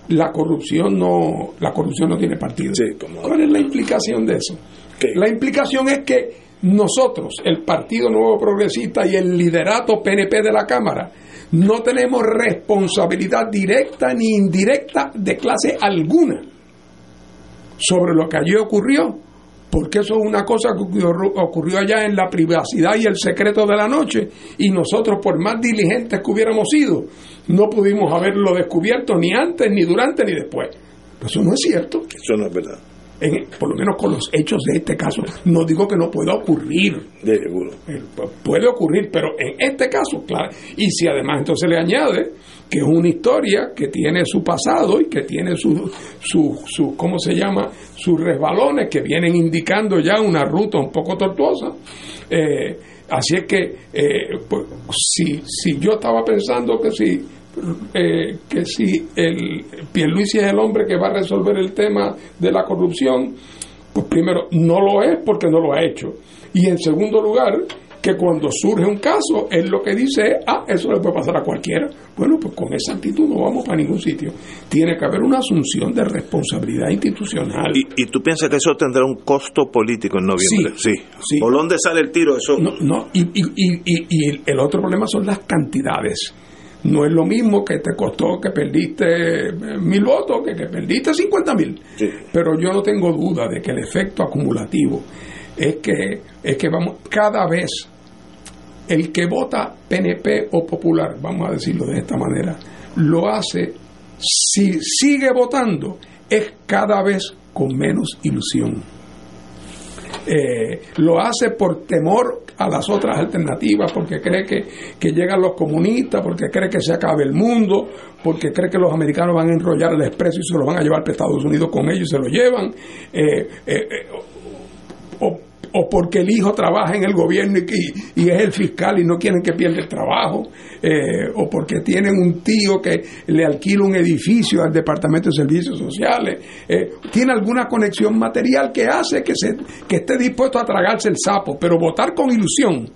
La corrupción no, la corrupción no tiene partido. Sí, como- ¿Cuál es la implicación de eso? ¿Qué? La implicación es que nosotros, el Partido Nuevo Progresista y el liderato PNP de la Cámara, no tenemos responsabilidad directa ni indirecta de clase alguna sobre lo que allí ocurrió, porque eso es una cosa que ocurrió, allá en la privacidad y el secreto de la noche, y nosotros, por más diligentes que hubiéramos sido, no pudimos haberlo descubierto ni antes, ni durante, ni después. Eso no es cierto eso no es verdad en- por lo menos con los hechos de este caso. No digo que no pueda ocurrir, de eh, pu- puede ocurrir, pero en este caso, claro, y si además entonces le añade que es una historia que tiene su pasado y que tiene su, su, su ¿cómo se llama?, sus resbalones que vienen indicando ya una ruta un poco tortuosa. Eh, así es que, eh, pues, si, si yo estaba pensando que si eh, que si el Pierluisi es el hombre que va a resolver el tema de la corrupción, pues primero no lo es porque no lo ha hecho. Y en segundo lugar, que cuando surge un caso, él lo que dice es, ah, eso le puede pasar a cualquiera. Bueno, pues con esa actitud no vamos para ningún sitio. Tiene que haber una asunción de responsabilidad institucional. ¿Y, y tú piensas que eso tendrá un costo político en noviembre? Sí, sí. ¿Por dónde sale el tiro? Eso. No, no, y, y, y, y- y el- el otro problema son las cantidades. No es lo mismo que te costó que perdiste eh, mil votos que que perdiste 50 mil. Sí. Pero yo no tengo duda de que el efecto acumulativo es que, es que vamos, cada vez el que vota PNP o popular, vamos a decirlo de esta manera, lo hace, si sigue votando, es cada vez con menos ilusión eh, lo hace por temor a las otras alternativas, porque cree que, que llegan los comunistas, porque cree que se acabe el mundo, porque cree que los americanos van a enrollar el expreso y se lo van a llevar para Estados Unidos con ellos y se lo llevan, eh, eh, eh, o, o porque el hijo trabaja en el gobierno y, es el fiscal y no quieren que pierda el trabajo, eh, o porque tienen un tío que le alquila un edificio al Departamento de Servicios Sociales, eh, tiene alguna conexión material que hace que, se, que esté dispuesto a tragarse el sapo, pero votar con ilusión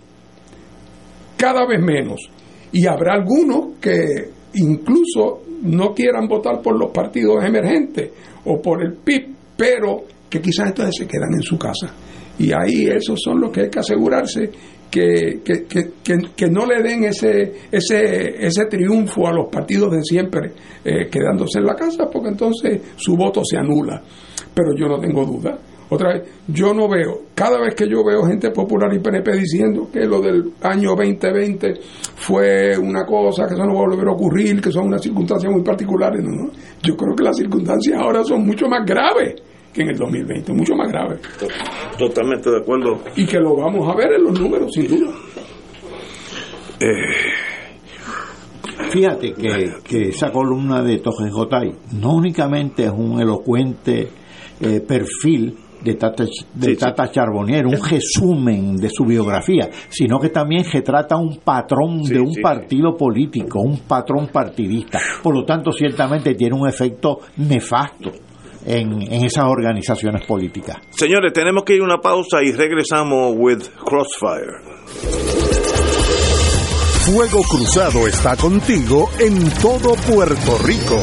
cada vez menos. Y habrá algunos que incluso no quieran votar por los partidos emergentes o por el PIB, pero que quizás entonces se quedan en su casa. Y ahí esos son los que hay que asegurarse que, que, que, que, no le den ese, ese, ese triunfo a los partidos de siempre eh, quedándose en la casa, porque entonces su voto se anula. Pero yo no tengo duda. Otra vez, yo no veo, cada vez que yo veo gente popular y PNP diciendo que lo del año 2020 fue una cosa, que eso no va a volver a ocurrir, que son unas circunstancias muy particulares, no. Yo creo que las circunstancias ahora son mucho más graves que en el 2020, mucho más graves. Totalmente de acuerdo. Y que lo vamos a ver en los números, sin duda. Fíjate que, que esa columna de Toje Jotay no únicamente es un elocuente eh, perfil de Tata, de Sí, sí. Tata Charbonnier, un resumen de su biografía, sino que también retrata un patrón Sí, de un sí, partido político, un patrón partidista. Por lo tanto, ciertamente tiene un efecto nefasto en, en esas organizaciones políticas. Señores, tenemos que ir a una pausa y regresamos with Crossfire. Fuego Cruzado está contigo en todo Puerto Rico.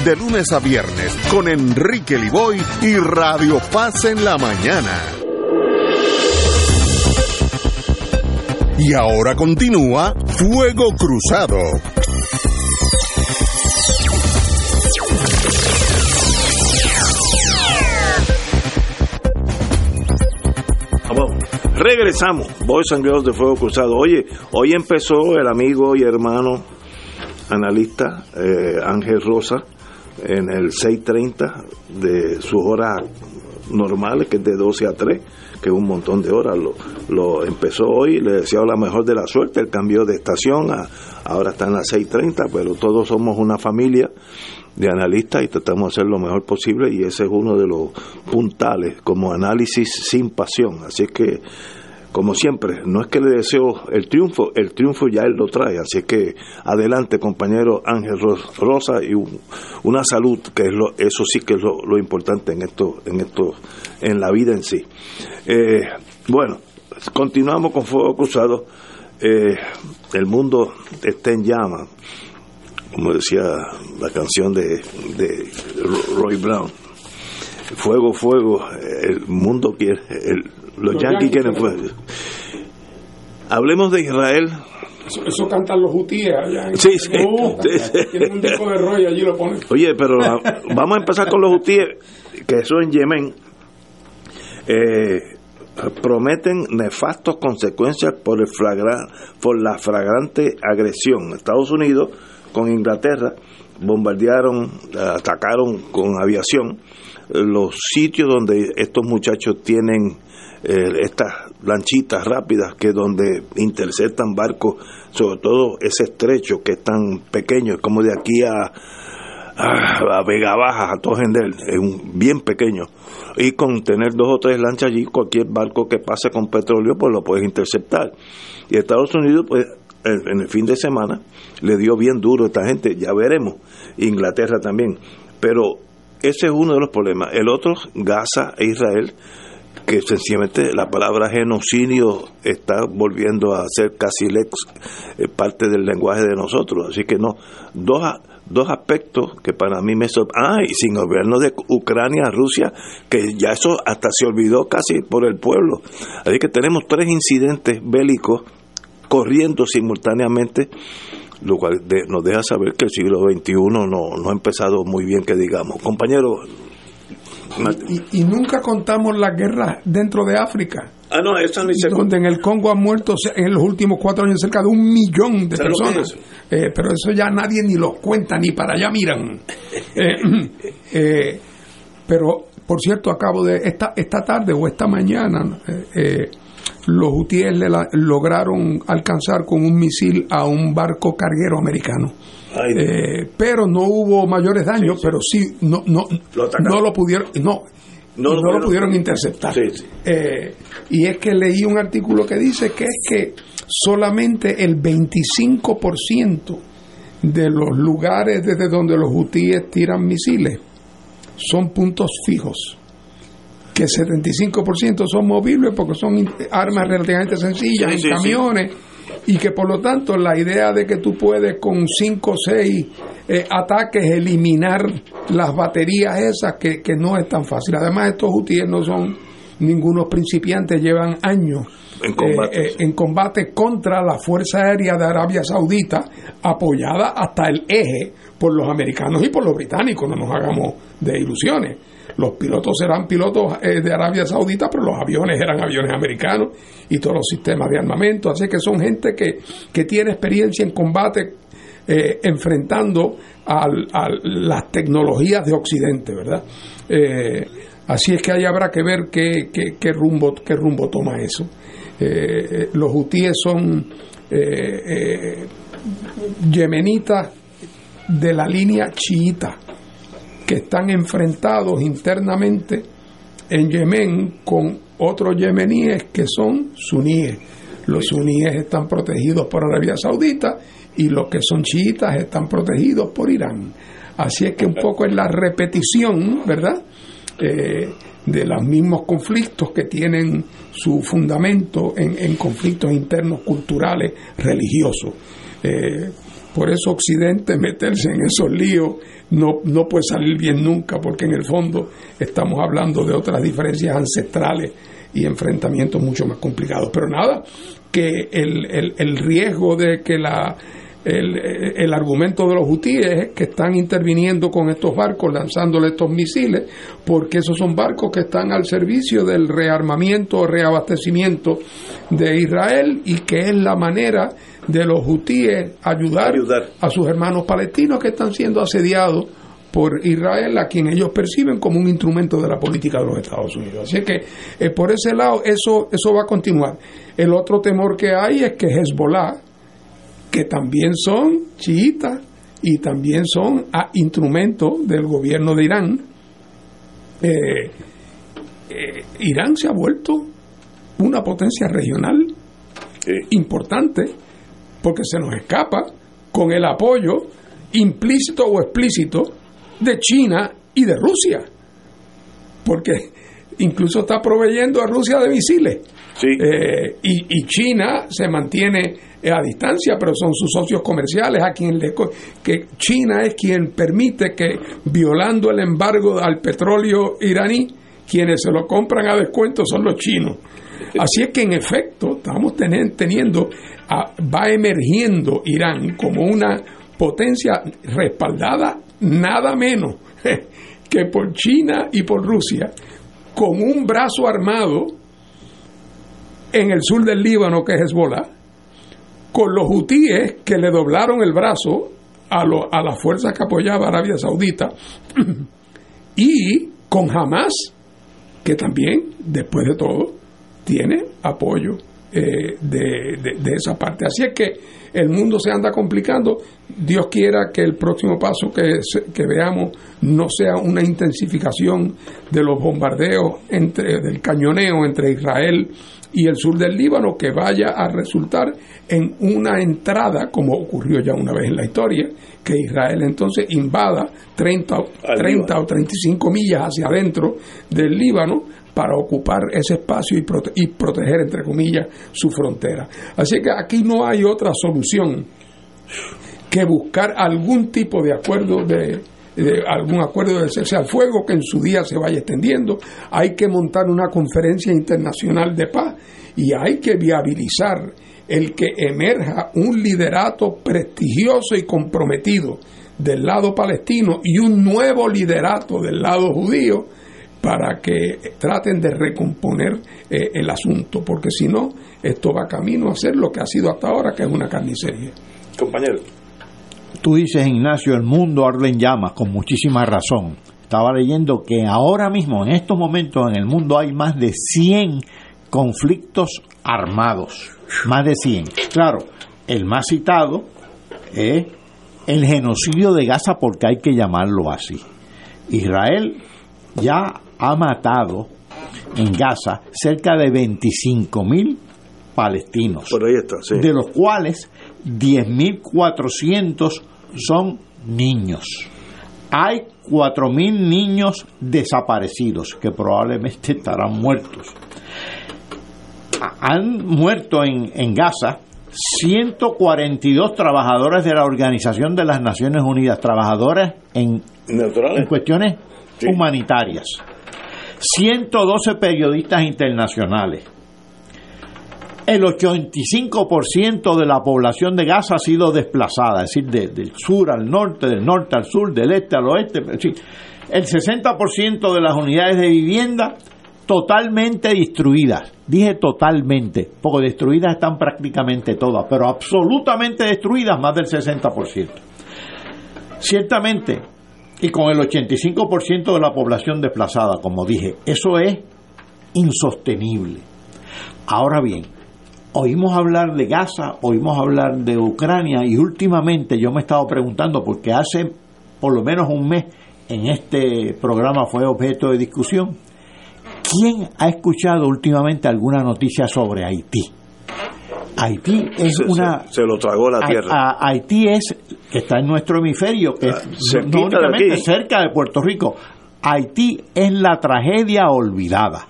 de lunes a viernes con Enrique Liboy y Radio Paz en la mañana. Y ahora continúa Fuego Cruzado. Vamos, regresamos. Boys and Girls de Fuego Cruzado. Oye, hoy empezó el amigo y hermano analista eh, Ángel Rosa en el 6.30 de sus horas normales, que es de 12 a 3, que es un montón de horas. Lo, lo empezó hoy, le deseo la mejor de la suerte, el cambio de estación, a- ahora está en las 6.30, pero todos somos una familia de analistas y tratamos de hacer lo mejor posible y ese es uno de los puntales como análisis sin pasión. Así es que, como siempre, no es que le deseo el triunfo, el triunfo ya él lo trae. Así que adelante, compañero Ángel Ros- Rosa, y un- una salud, que es lo, eso sí que es lo, importante en esto, en esto, en la vida en sí. Eh, bueno, continuamos con Fuego Cruzado. Eh, el mundo está en llamas como decía la canción de, de Roy Brown. Fuego, fuego, el mundo quiere, el- los, Los yanquis quieren fuego. Hablemos de Israel. Eso, eso cantan los hutíes allá. en- Sí, sí, Uh, sí, sí. Tienen un disco de Roy allí lo ponen. Oye, pero vamos a empezar con los hutíes, que eso en Yemen eh, prometen nefastas consecuencias por, el flagra- por la flagrante agresión. Estados Unidos con Inglaterra bombardearon, atacaron con aviación los sitios donde estos muchachos tienen eh, estas lanchitas rápidas que donde interceptan barcos, sobre todo ese estrecho que es tan pequeño, como de aquí a, a, Vega Baja, a Tojendel, es un, bien pequeño. Y con tener dos o tres lanchas allí, cualquier barco que pase con petróleo, pues lo puedes interceptar. Y Estados Unidos, pues en en el fin de semana, le dio bien duro a esta gente, ya veremos. Inglaterra también. Pero ese es uno de los problemas. El otro, Gaza e Israel, que sencillamente la palabra genocidio está volviendo a ser casi lex, eh, parte del lenguaje de nosotros. Así que no, dos, dos aspectos que para mí me sorprenden. Ah, y sin gobierno de Ucrania, Rusia, que ya eso hasta se olvidó casi por el pueblo. Así que tenemos tres incidentes bélicos corriendo simultáneamente, lo cual de- nos deja saber que el siglo XXI no, no ha empezado muy bien, que digamos. Compañero, Y, y nunca contamos las guerras dentro de África. Ah, no, eso ni se donde en el Congo han muerto en los últimos cuatro años cerca de un millón de ¿Sabes lo que personas. Eh, pero eso ya nadie ni los cuenta, ni para allá miran. Eh, eh, pero, por cierto, acabo de, esta, esta tarde o esta mañana, los hutíes le la- lograron alcanzar con un misil a un barco carguero americano. Ay, Eh, pero no hubo mayores daños, pero sí, no, no, Lo no lo pudieron, no, No no, lo pudieron- interceptar. Sí. Eh, y es que leí un artículo que dice que es que solamente el 25% de los lugares desde donde los hutíes tiran misiles son puntos fijos. Que 75% son movibles porque son armas relativamente sencillas Sí, en sí, sí. camiones y que por lo tanto la idea de que tú puedes con 5 o 6 ataques eliminar las baterías esas que, que no es tan fácil. Además estos hutíes no son ningunos principiantes, llevan años En combate. eh, eh, en combate contra la Fuerza Aérea de Arabia Saudita, apoyada hasta el eje por los americanos y por los británicos, no nos hagamos de ilusiones. Los pilotos eran pilotos eh, de Arabia Saudita, pero los aviones eran aviones americanos y todos los sistemas de armamento. Así que son gente que, que tiene experiencia en combate eh, enfrentando a las tecnologías de Occidente, ¿verdad? Eh, así es que ahí habrá que ver qué, qué- rumbo, qué rumbo toma eso. Los hutíes son yemenitas de la línea chiita que están enfrentados internamente en Yemen con otros yemeníes que son suníes. Los suníes están protegidos por Arabia Saudita y los que son chiitas están protegidos por Irán. Así es que un poco es la repetición, ¿verdad? Eh, de los mismos conflictos que tienen su fundamento en, en conflictos internos culturales, religiosos. Eh, por eso Occidente meterse en esos líos no, no puede salir bien nunca, porque en el fondo estamos hablando de otras diferencias ancestrales y enfrentamientos mucho más complicados. Pero nada, que el, el, el riesgo de que la, el, el argumento de los hutíes es que están interviniendo con estos barcos, lanzándole estos misiles, porque esos son barcos que están al servicio del rearmamiento o reabastecimiento de Israel y que es la manera de los hutíes ayudar, Ayudar. a sus hermanos palestinos que están siendo asediados por Israel, a quien ellos perciben como un instrumento de la política de los Estados Unidos. Así que eh, por ese lado eso, eso va a continuar. El otro temor que hay es que Hezbollah, que también son chiitas y también son ah, instrumentos del gobierno de Irán, eh, eh, Irán se ha vuelto una potencia regional importante porque se nos escapa con el apoyo implícito o explícito de China y de Rusia, porque incluso está proveyendo a Rusia de misiles. Eh, y, y China se mantiene a distancia, pero son sus socios comerciales a quien le que China es quien permite que violando el embargo al petróleo iraní, quienes se lo compran a descuento son los chinos. Así es que en efecto estamos teniendo, va emergiendo Irán como una potencia respaldada nada menos que por China y por Rusia, con un brazo armado en el sur del Líbano, que es Hezbollah, con los hutíes que le doblaron el brazo a, lo- a las fuerzas que apoyaba Arabia Saudita, y con Hamas, que también, después de todo, tiene apoyo eh, de, de- de esa parte. Así es que el mundo se anda complicando. Dios quiera que el próximo paso que, que veamos no sea una intensificación de los bombardeos entre, del cañoneo entre Israel y el sur del Líbano, que vaya a resultar en una entrada, como ocurrió ya una vez en la historia, que Israel entonces invada 30, o- Al 30 o 35 millas hacia adentro del Líbano para ocupar ese espacio y, prote- y proteger, entre comillas, su frontera. Así que aquí no hay otra solución que buscar algún tipo de acuerdo de, algún acuerdo de cese al fuego que en su día se vaya extendiendo. Hay que montar una conferencia internacional de paz y hay que viabilizar el que emerja un liderato prestigioso y comprometido del lado palestino y un nuevo liderato del lado judío para que traten de recomponer eh, el asunto, porque si no, esto va camino a ser lo que ha sido hasta ahora, que es una carnicería. Compañero. Tú dices, Ignacio, el mundo arde en llamas, con muchísima razón. Estaba leyendo que ahora mismo, en estos momentos, en el mundo hay más de 100 conflictos armados. Más de 100. Claro, el más citado es el genocidio de Gaza, porque hay que llamarlo así. Israel ya ha matado en Gaza cerca de 25 mil palestinos, Por ahí está, sí. de los cuales 10.400 son niños. Hay 4.000 niños desaparecidos que probablemente estarán muertos. Ha- Han muerto en, en Gaza 142 trabajadores de la Organización de las Naciones Unidas, trabajadores en, en cuestiones humanitarias. 112 periodistas internacionales. El 85% de la población de Gaza ha sido desplazada, es decir, de- del sur al norte, del norte al sur, del este al oeste. el 60% de las unidades de vivienda totalmente destruidas. Dije totalmente, porque destruidas están prácticamente todas, pero absolutamente destruidas más del 60%. Ciertamente, y con el 85% de la población desplazada, como dije, eso es insostenible. Ahora bien, oímos hablar de Gaza, oímos hablar de Ucrania y últimamente yo me he estado preguntando, porque hace por lo menos un mes en este programa fue objeto de discusión, ¿quién ha escuchado últimamente alguna noticia sobre Haití? Haití es Se- una... se, se lo tragó la tierra. a- Haití es, que está en nuestro hemisferio, que es cerquita no únicamente de cerca de Puerto Rico. Haití es la tragedia olvidada,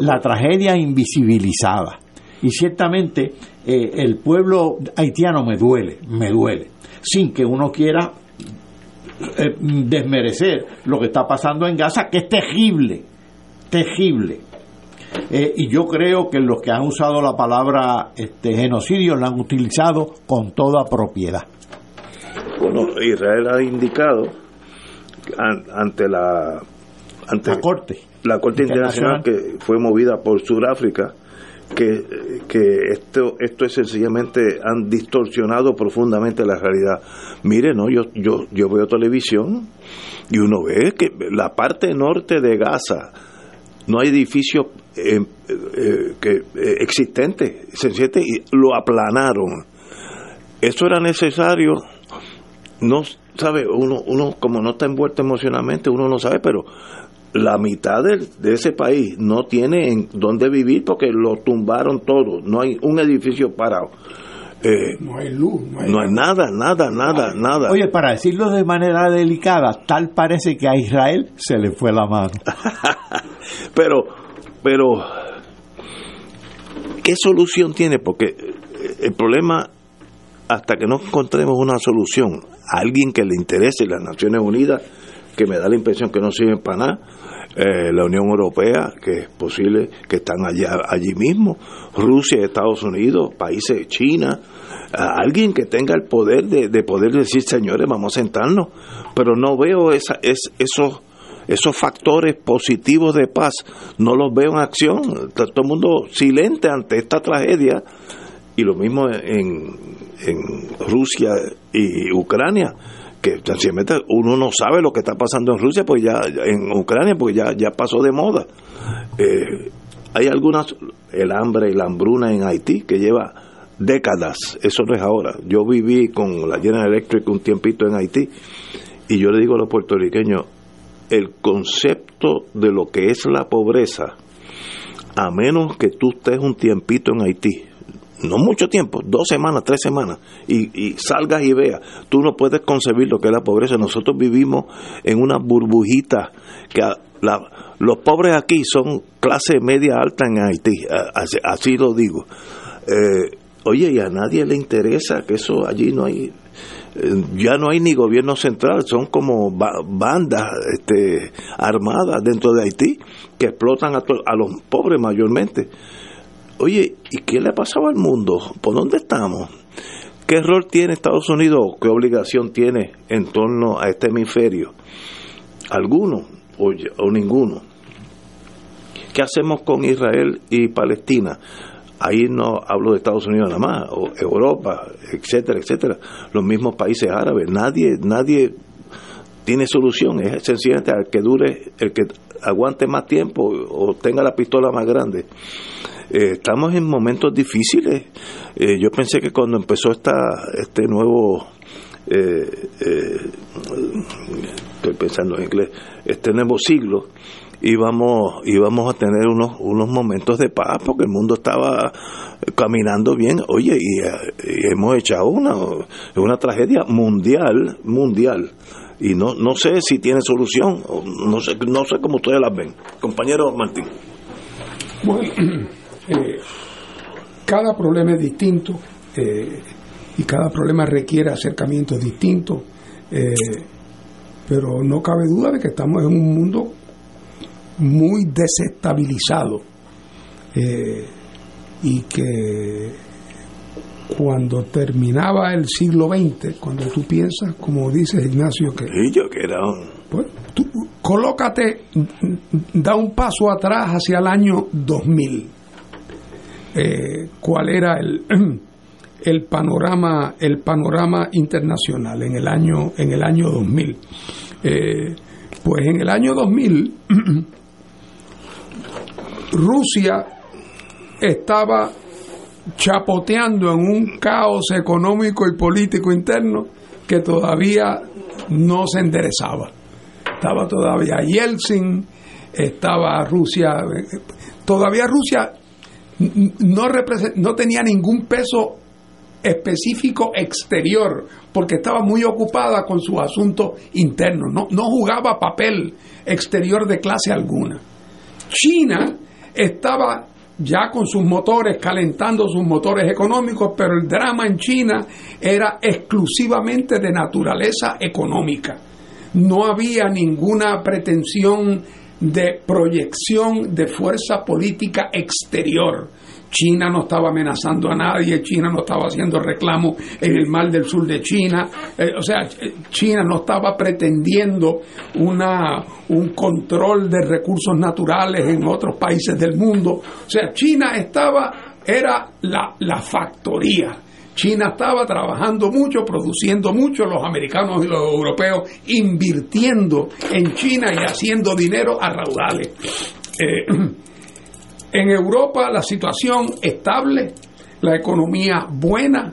la tragedia invisibilizada. Y ciertamente eh, el pueblo haitiano me duele, me duele, sin que uno quiera eh, desmerecer lo que está pasando en Gaza, que es terrible, terrible. Eh, y yo creo que los que han usado la palabra este, genocidio la han utilizado con toda propiedad. Bueno, Israel ha indicado an- ante la ante La Corte. la Corte Internacional, Internacional. que fue movida por Sudáfrica que, que esto esto es sencillamente han distorsionado profundamente la realidad. Mire, no, yo yo yo veo televisión y uno ve que la parte norte de Gaza no hay edificios eh, eh, que eh, existentes, y lo aplanaron. Eso era necesario. No sabe uno uno como no está envuelto emocionalmente uno no sabe pero la mitad del- de ese país no tiene en dónde vivir porque lo tumbaron todo. No hay un edificio parado Eh, No hay luz, no hay, no hay nada nada nada nada. Oye, para decirlo de manera delicada, tal parece que a Israel se le fue la mano. pero pero qué solución tiene porque eh, el problema hasta que no encontremos una solución a alguien que le interese las Naciones Unidas que me da la impresión que no sirven para nada eh, la Unión Europea que es posible que están allá allí mismo. Rusia Estados Unidos países de China. Alguien que tenga el poder de, de poder decir señores vamos a sentarnos pero no veo esa, es, esos esos factores positivos de paz. No los veo en acción. Está todo el mundo silente ante esta tragedia. Y lo mismo en, en Rusia y Ucrania que sencillamente uno no sabe lo que está pasando en Rusia pues ya en Ucrania porque ya ya pasó de moda. Eh, hay algunas el hambre y la hambruna en Haití que lleva décadas. Eso no es ahora. Yo viví con la General Electric un tiempito en Haití y yo le digo a los puertorriqueños el concepto de lo que es la pobreza, a menos que tú estés un tiempito en Haití, no mucho tiempo, dos semanas, tres semanas, y, y salgas y veas, tú no puedes concebir lo que es la pobreza. Nosotros vivimos en una burbujita que la- los pobres aquí son clase media alta en Haití, así, lo digo. Eh, oye, y a nadie le interesa que eso allí no hay eh, ya no hay ni gobierno central, son como ba- bandas este, armadas dentro de Haití que explotan a, a los pobres mayormente. Oye, ¿y qué le ha pasado al mundo? ¿Por dónde estamos? ¿Qué rol tiene Estados Unidos? ¿Qué obligación tiene en torno a este hemisferio? ¿Alguno o, o ninguno? ¿Qué hacemos con Israel y Palestina? Ahí no hablo de Estados Unidos nada más, o Europa, etcétera, etcétera. Los mismos países árabes. Nadie, nadie tiene solución. Es sencillamente al que dure, el que aguante más tiempo o tenga la pistola más grande. Eh, estamos en momentos difíciles. Eh, yo pensé que cuando empezó esta, este nuevo eh, estoy pensando en inglés, este nuevo siglo, íbamos, íbamos a tener unos, unos momentos de paz porque el mundo estaba caminando bien. Oye, y, hemos echado una, una tragedia mundial, mundial. Y no, no sé si tiene solución, no sé, no sé cómo ustedes las ven. Compañero Martín. Bueno, eh, cada problema es distinto eh, y cada problema requiere acercamientos distintos. Eh, pero no cabe duda de que estamos en un mundo muy desestabilizado y que cuando terminaba el siglo XX, cuando tú piensas, como dice Ignacio, que... yo que era pues, tú, colócate, da un paso atrás hacia el año 2000. Eh, ¿Cuál era el, el panorama el panorama internacional en el año en el año 2000? Eh, pues en el año 2000 Rusia estaba chapoteando en un caos económico y político interno que todavía no se enderezaba. Estaba todavía Yeltsin, estaba Rusia, todavía Rusia no, no tenía ningún peso específico exterior, porque estaba muy ocupada con sus asuntos internos, no, no jugaba papel exterior de clase alguna. China estaba ya con sus motores, calentando sus motores económicos, pero el drama en China era exclusivamente de naturaleza económica. No había ninguna pretensión de proyección de fuerza política exterior. China no estaba amenazando a nadie, China no estaba haciendo reclamo en el mar del sur de China, eh, o sea, China no estaba pretendiendo una, un control de recursos naturales en otros países del mundo, o sea, China estaba, era la, la factoría. China estaba trabajando mucho, produciendo mucho, los americanos y los europeos invirtiendo en China y haciendo dinero a raudales. Eh, en Europa la situación estable, la economía buena,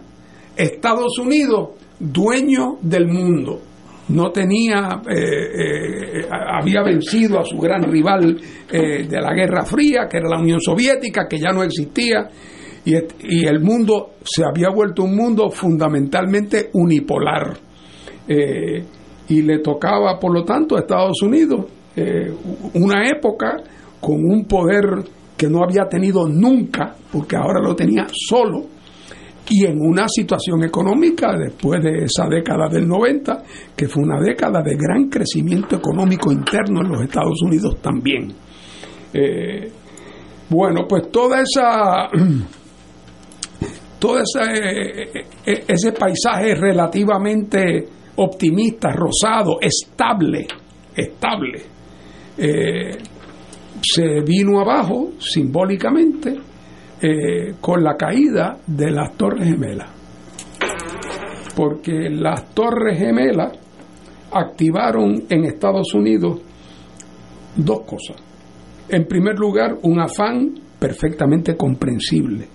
Estados Unidos dueño del mundo. No tenía, eh, eh, había vencido a su gran rival eh, de la Guerra Fría, que era la Unión Soviética, que ya no existía, y, y el mundo se había vuelto un mundo fundamentalmente unipolar. y le tocaba, por lo tanto, a Estados Unidos una época con un poder que no había tenido nunca, porque ahora lo tenía solo, y en una situación económica después de esa década del 90, que fue una década de gran crecimiento económico interno en los Estados Unidos también. Eh, bueno, pues toda esa todo ese, eh, ese paisaje relativamente optimista, rosado, estable, estable, eh, se vino abajo simbólicamente eh, con la caída de las Torres Gemelas. Porque las Torres Gemelas activaron en Estados Unidos dos cosas. En primer lugar, un afán perfectamente comprensible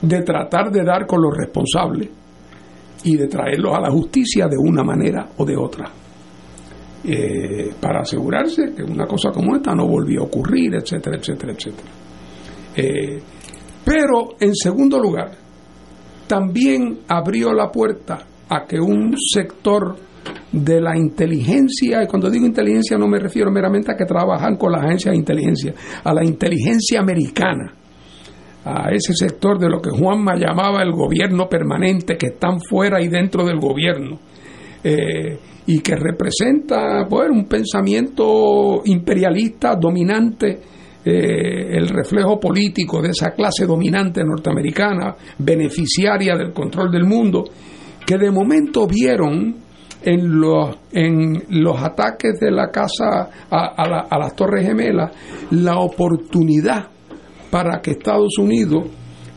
de tratar de dar con los responsables y de traerlos a la justicia de una manera o de otra. Eh, para asegurarse que una cosa como esta no volvió a ocurrir, etcétera, etcétera, etcétera. Eh, pero, en segundo lugar, también abrió la puerta a que un sector de la inteligencia, y cuando digo inteligencia no me refiero meramente a que trabajan con las agencias de inteligencia, a la inteligencia americana, a ese sector de lo que Juanma llamaba el gobierno permanente, que están fuera y dentro del gobierno, eh, y que representa pues, un pensamiento imperialista dominante, eh, el reflejo político de esa clase dominante norteamericana, beneficiaria del control del mundo, que de momento vieron en los, en los ataques de la casa a, a las Torres Gemelas la oportunidad para que Estados Unidos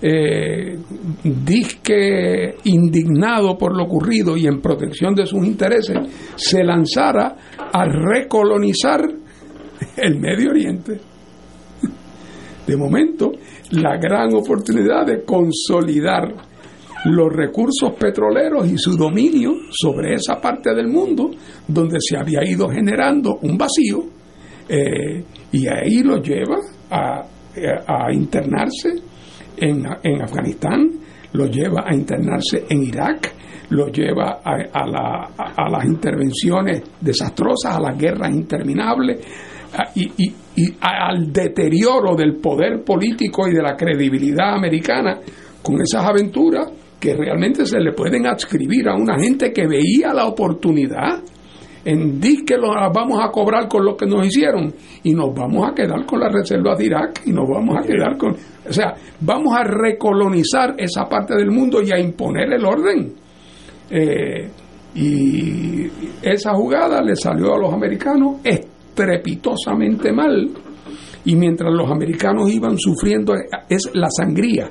eh, disque indignado por lo ocurrido y en protección de sus intereses, se lanzara a recolonizar el Medio Oriente. De momento, la gran oportunidad de consolidar los recursos petroleros y su dominio sobre esa parte del mundo donde se había ido generando un vacío eh, y ahí lo lleva a, a internarse en, en Afganistán, lo lleva a internarse en Irak, lo lleva a, a, a, las intervenciones desastrosas, a las guerras interminables y, y, y, al deterioro del poder político y de la credibilidad americana con esas aventuras que realmente se le pueden adscribir a una gente que veía la oportunidad en di que lo vamos a cobrar con lo que nos hicieron y nos vamos a quedar con las reservas de Irak y nos vamos a quedar con... O sea, vamos a recolonizar esa parte del mundo y a imponer el orden. Eh, y esa jugada le salió a los americanos estrepitosamente mal. Y mientras los americanos iban sufriendo, es la sangría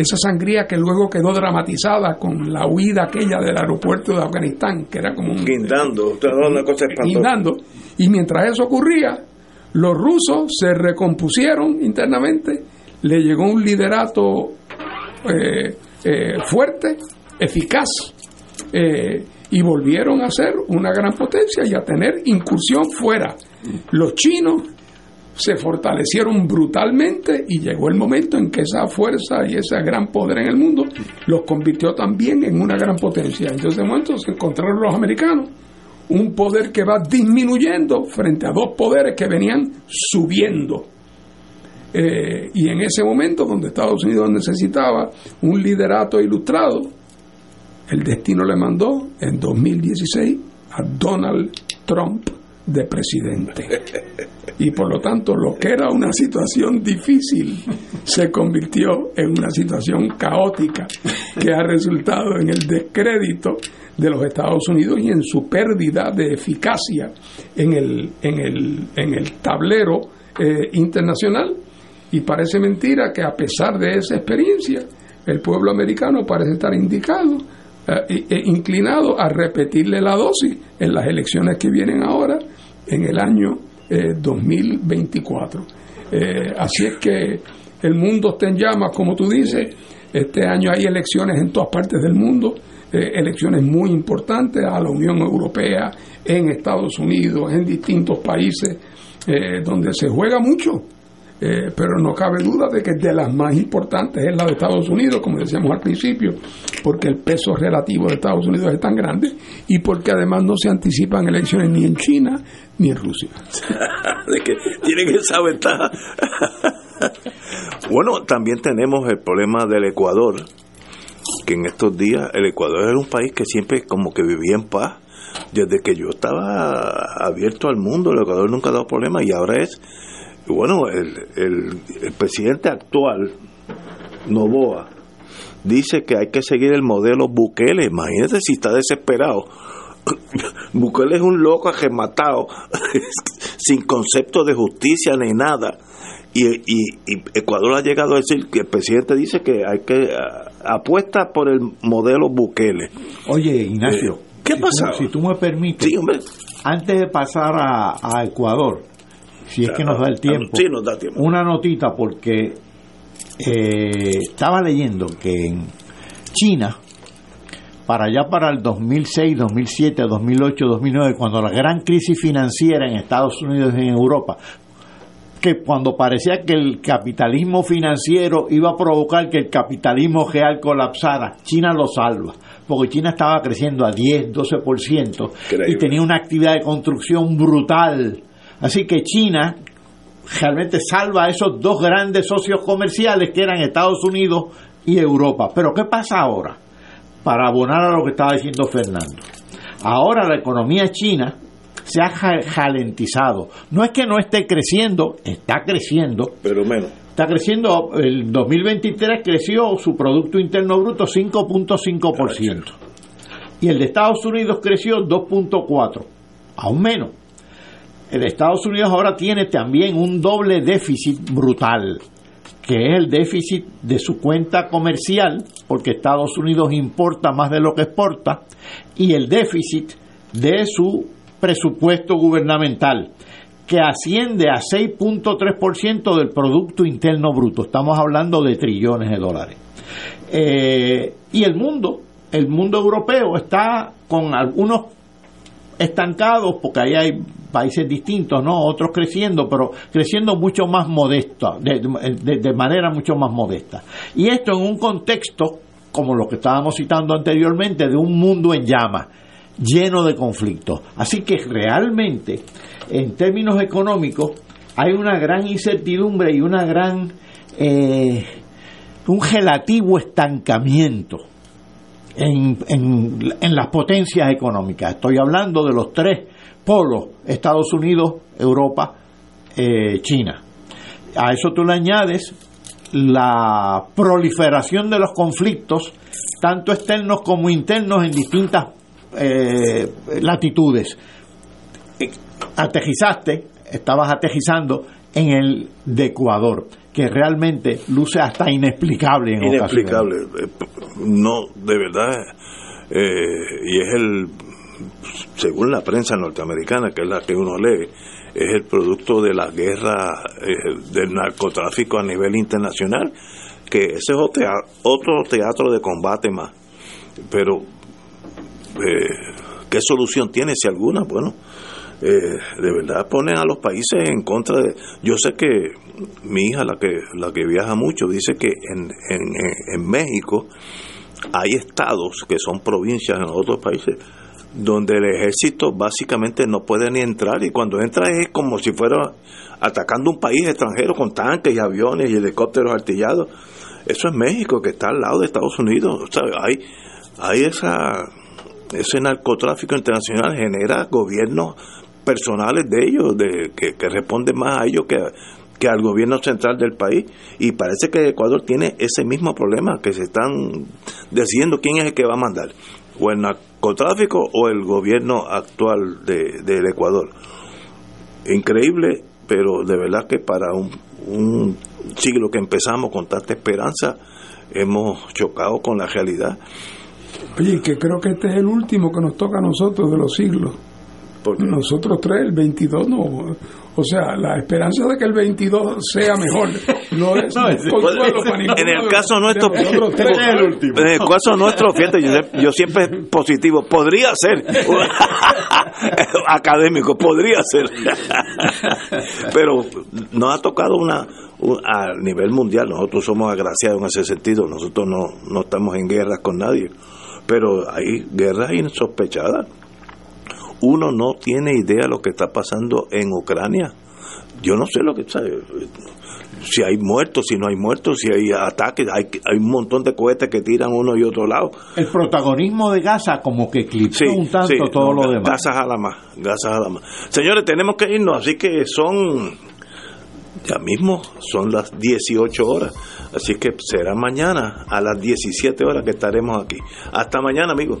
esa sangría que luego quedó dramatizada con la huida aquella del aeropuerto de Afganistán, que era como un... Guindando, una cosa Guindando. Y mientras eso ocurría, los rusos se recompusieron internamente, le llegó un liderato eh, eh, fuerte, eficaz, eh, y volvieron a ser una gran potencia y a tener incursión fuera. Los chinos se fortalecieron brutalmente y llegó el momento en que esa fuerza y ese gran poder en el mundo los convirtió también en una gran potencia. Entonces de momento se encontraron los americanos un poder que va disminuyendo frente a dos poderes que venían subiendo. Eh, y en ese momento, donde Estados Unidos necesitaba un liderato ilustrado, el destino le mandó en 2016 a Donald Trump de presidente. Y por lo tanto, lo que era una situación difícil se convirtió en una situación caótica que ha resultado en el descrédito de los Estados Unidos y en su pérdida de eficacia en el, en el, en el tablero eh, internacional. Y parece mentira que a pesar de esa experiencia, el pueblo americano parece estar indicado eh, e inclinado a repetirle la dosis en las elecciones que vienen ahora en el año 2024. Eh, eh, así es que el mundo está en llamas, como tú dices. Este año hay elecciones en todas partes del mundo, eh, elecciones muy importantes a la Unión Europea, en Estados Unidos, en distintos países, donde se juega mucho. Eh, pero no cabe duda de que de las más importantes es la de Estados Unidos, como decíamos al principio, porque el peso relativo de Estados Unidos es tan grande y porque además no se anticipan elecciones ni en China ni en Rusia. de que tienen esa ventaja. bueno, también tenemos el problema del Ecuador, que en estos días el Ecuador era un país que siempre como que vivía en paz. Desde que yo estaba abierto al mundo, el Ecuador nunca ha dado problemas y ahora es bueno, el, el, presidente actual, Novoa, dice que hay que seguir el modelo Bukele. Imagínate si está desesperado. Bukele es un loco agematado, sin concepto de justicia ni nada. Y, y, Ecuador ha llegado a decir que el presidente dice que hay que apuesta por el modelo Bukele. Oye, Ignacio, eh, ¿qué pasa? si tú me permites, antes de pasar a, a Ecuador, si es que nos da el tiempo. Sí, nos da tiempo. Una notita porque eh, estaba leyendo que en China, para allá para el 2006, 2007, 2008, 2009, cuando la gran crisis financiera en Estados Unidos y en Europa, que cuando parecía que el capitalismo financiero iba a provocar que el capitalismo real colapsara, China lo salva, porque China estaba creciendo a 10, 12% y tenía una actividad de construcción brutal Así que China realmente salva a esos dos grandes socios comerciales que eran Estados Unidos y Europa. Pero ¿qué pasa ahora? Para abonar a lo que estaba diciendo Fernando. Ahora la economía china se ha jalentizado. No es que no esté creciendo, está creciendo. Pero menos. Está creciendo, el 2023 creció su Producto Interno Bruto 5.5%. y el de Estados Unidos creció 2.4, aún menos. El Estados Unidos ahora tiene también un doble déficit brutal, que es el déficit de su cuenta comercial, porque Estados Unidos importa más de lo que exporta, y el déficit de su presupuesto gubernamental, que asciende a 6.3% del Producto Interno Bruto. Estamos hablando de trillones de dólares. Eh, y el mundo, el mundo europeo está con algunos estancados, porque ahí hay países distintos, ¿no? Otros creciendo, pero creciendo mucho más modesta, de, manera mucho más modesta. Y esto en un contexto, como lo que estábamos citando anteriormente, de un mundo en llamas, lleno de conflictos. Así que realmente, en términos económicos, hay una gran incertidumbre y una gran eh, un relativo estancamiento en, en, en, las potencias económicas. Estoy hablando de los tres polos, Estados Unidos, Europa, eh, China. A eso tú le añades la proliferación de los conflictos, tanto externos como internos, en distintas eh, latitudes. Aterrizaste, estabas aterrizando en el de Ecuador que realmente luce hasta inexplicable en inexplicable no de verdad eh, y es el según la prensa norteamericana que es la que uno lee es el producto de la guerra eh, del narcotráfico a nivel internacional que ese es otro teatro de combate más. Pero eh, qué solución tiene si alguna bueno eh, de verdad ponen a los países en contra de yo sé que mi hija la que la que viaja mucho dice que en, en, en México hay estados que son provincias en otros países donde el ejército básicamente no puede ni entrar y cuando entra es como si fuera atacando un país extranjero con tanques y aviones y helicópteros artillados. Eso es México que está al lado de Estados Unidos. O hay hay esa ese narcotráfico internacional genera gobiernos personales de ellos, de, que, que responden más a ellos que, que al gobierno central del país. Y parece que Ecuador tiene ese mismo problema, que se están decidiendo quién es el que va a mandar, o el narcotráfico o el gobierno actual de, del Ecuador. Increíble, pero de verdad que para un, un siglo que empezamos con tanta esperanza, hemos chocado con la realidad. Oye, que creo que este es el último que nos toca a nosotros de los siglos. Porque nosotros tres, el 22 no. O sea, la esperanza de que el 22 sea mejor no es no, consuelo para En el caso nuestro, en el caso nuestro, fíjate, yo, yo siempre positivo. Podría ser académico, podría ser. Pero nos ha tocado una a nivel mundial. Nosotros somos agraciados en ese sentido. Nosotros no, no estamos en guerras con nadie. Pero hay guerras insospechadas uno no tiene idea de lo que está pasando en Ucrania. Yo no sé lo que sabe. Si hay muertos, si no hay muertos, si hay ataques, hay, hay un montón de cohetes que tiran uno y otro lado. El protagonismo de Gaza como que eclipsó sí, un tanto sí, todo no, lo demás. Gaza a la más, Gaza a la más. Señores, tenemos que irnos, así que son ya mismo son las 18 horas. Así que será mañana a las 17 horas que estaremos aquí. Hasta mañana, amigos.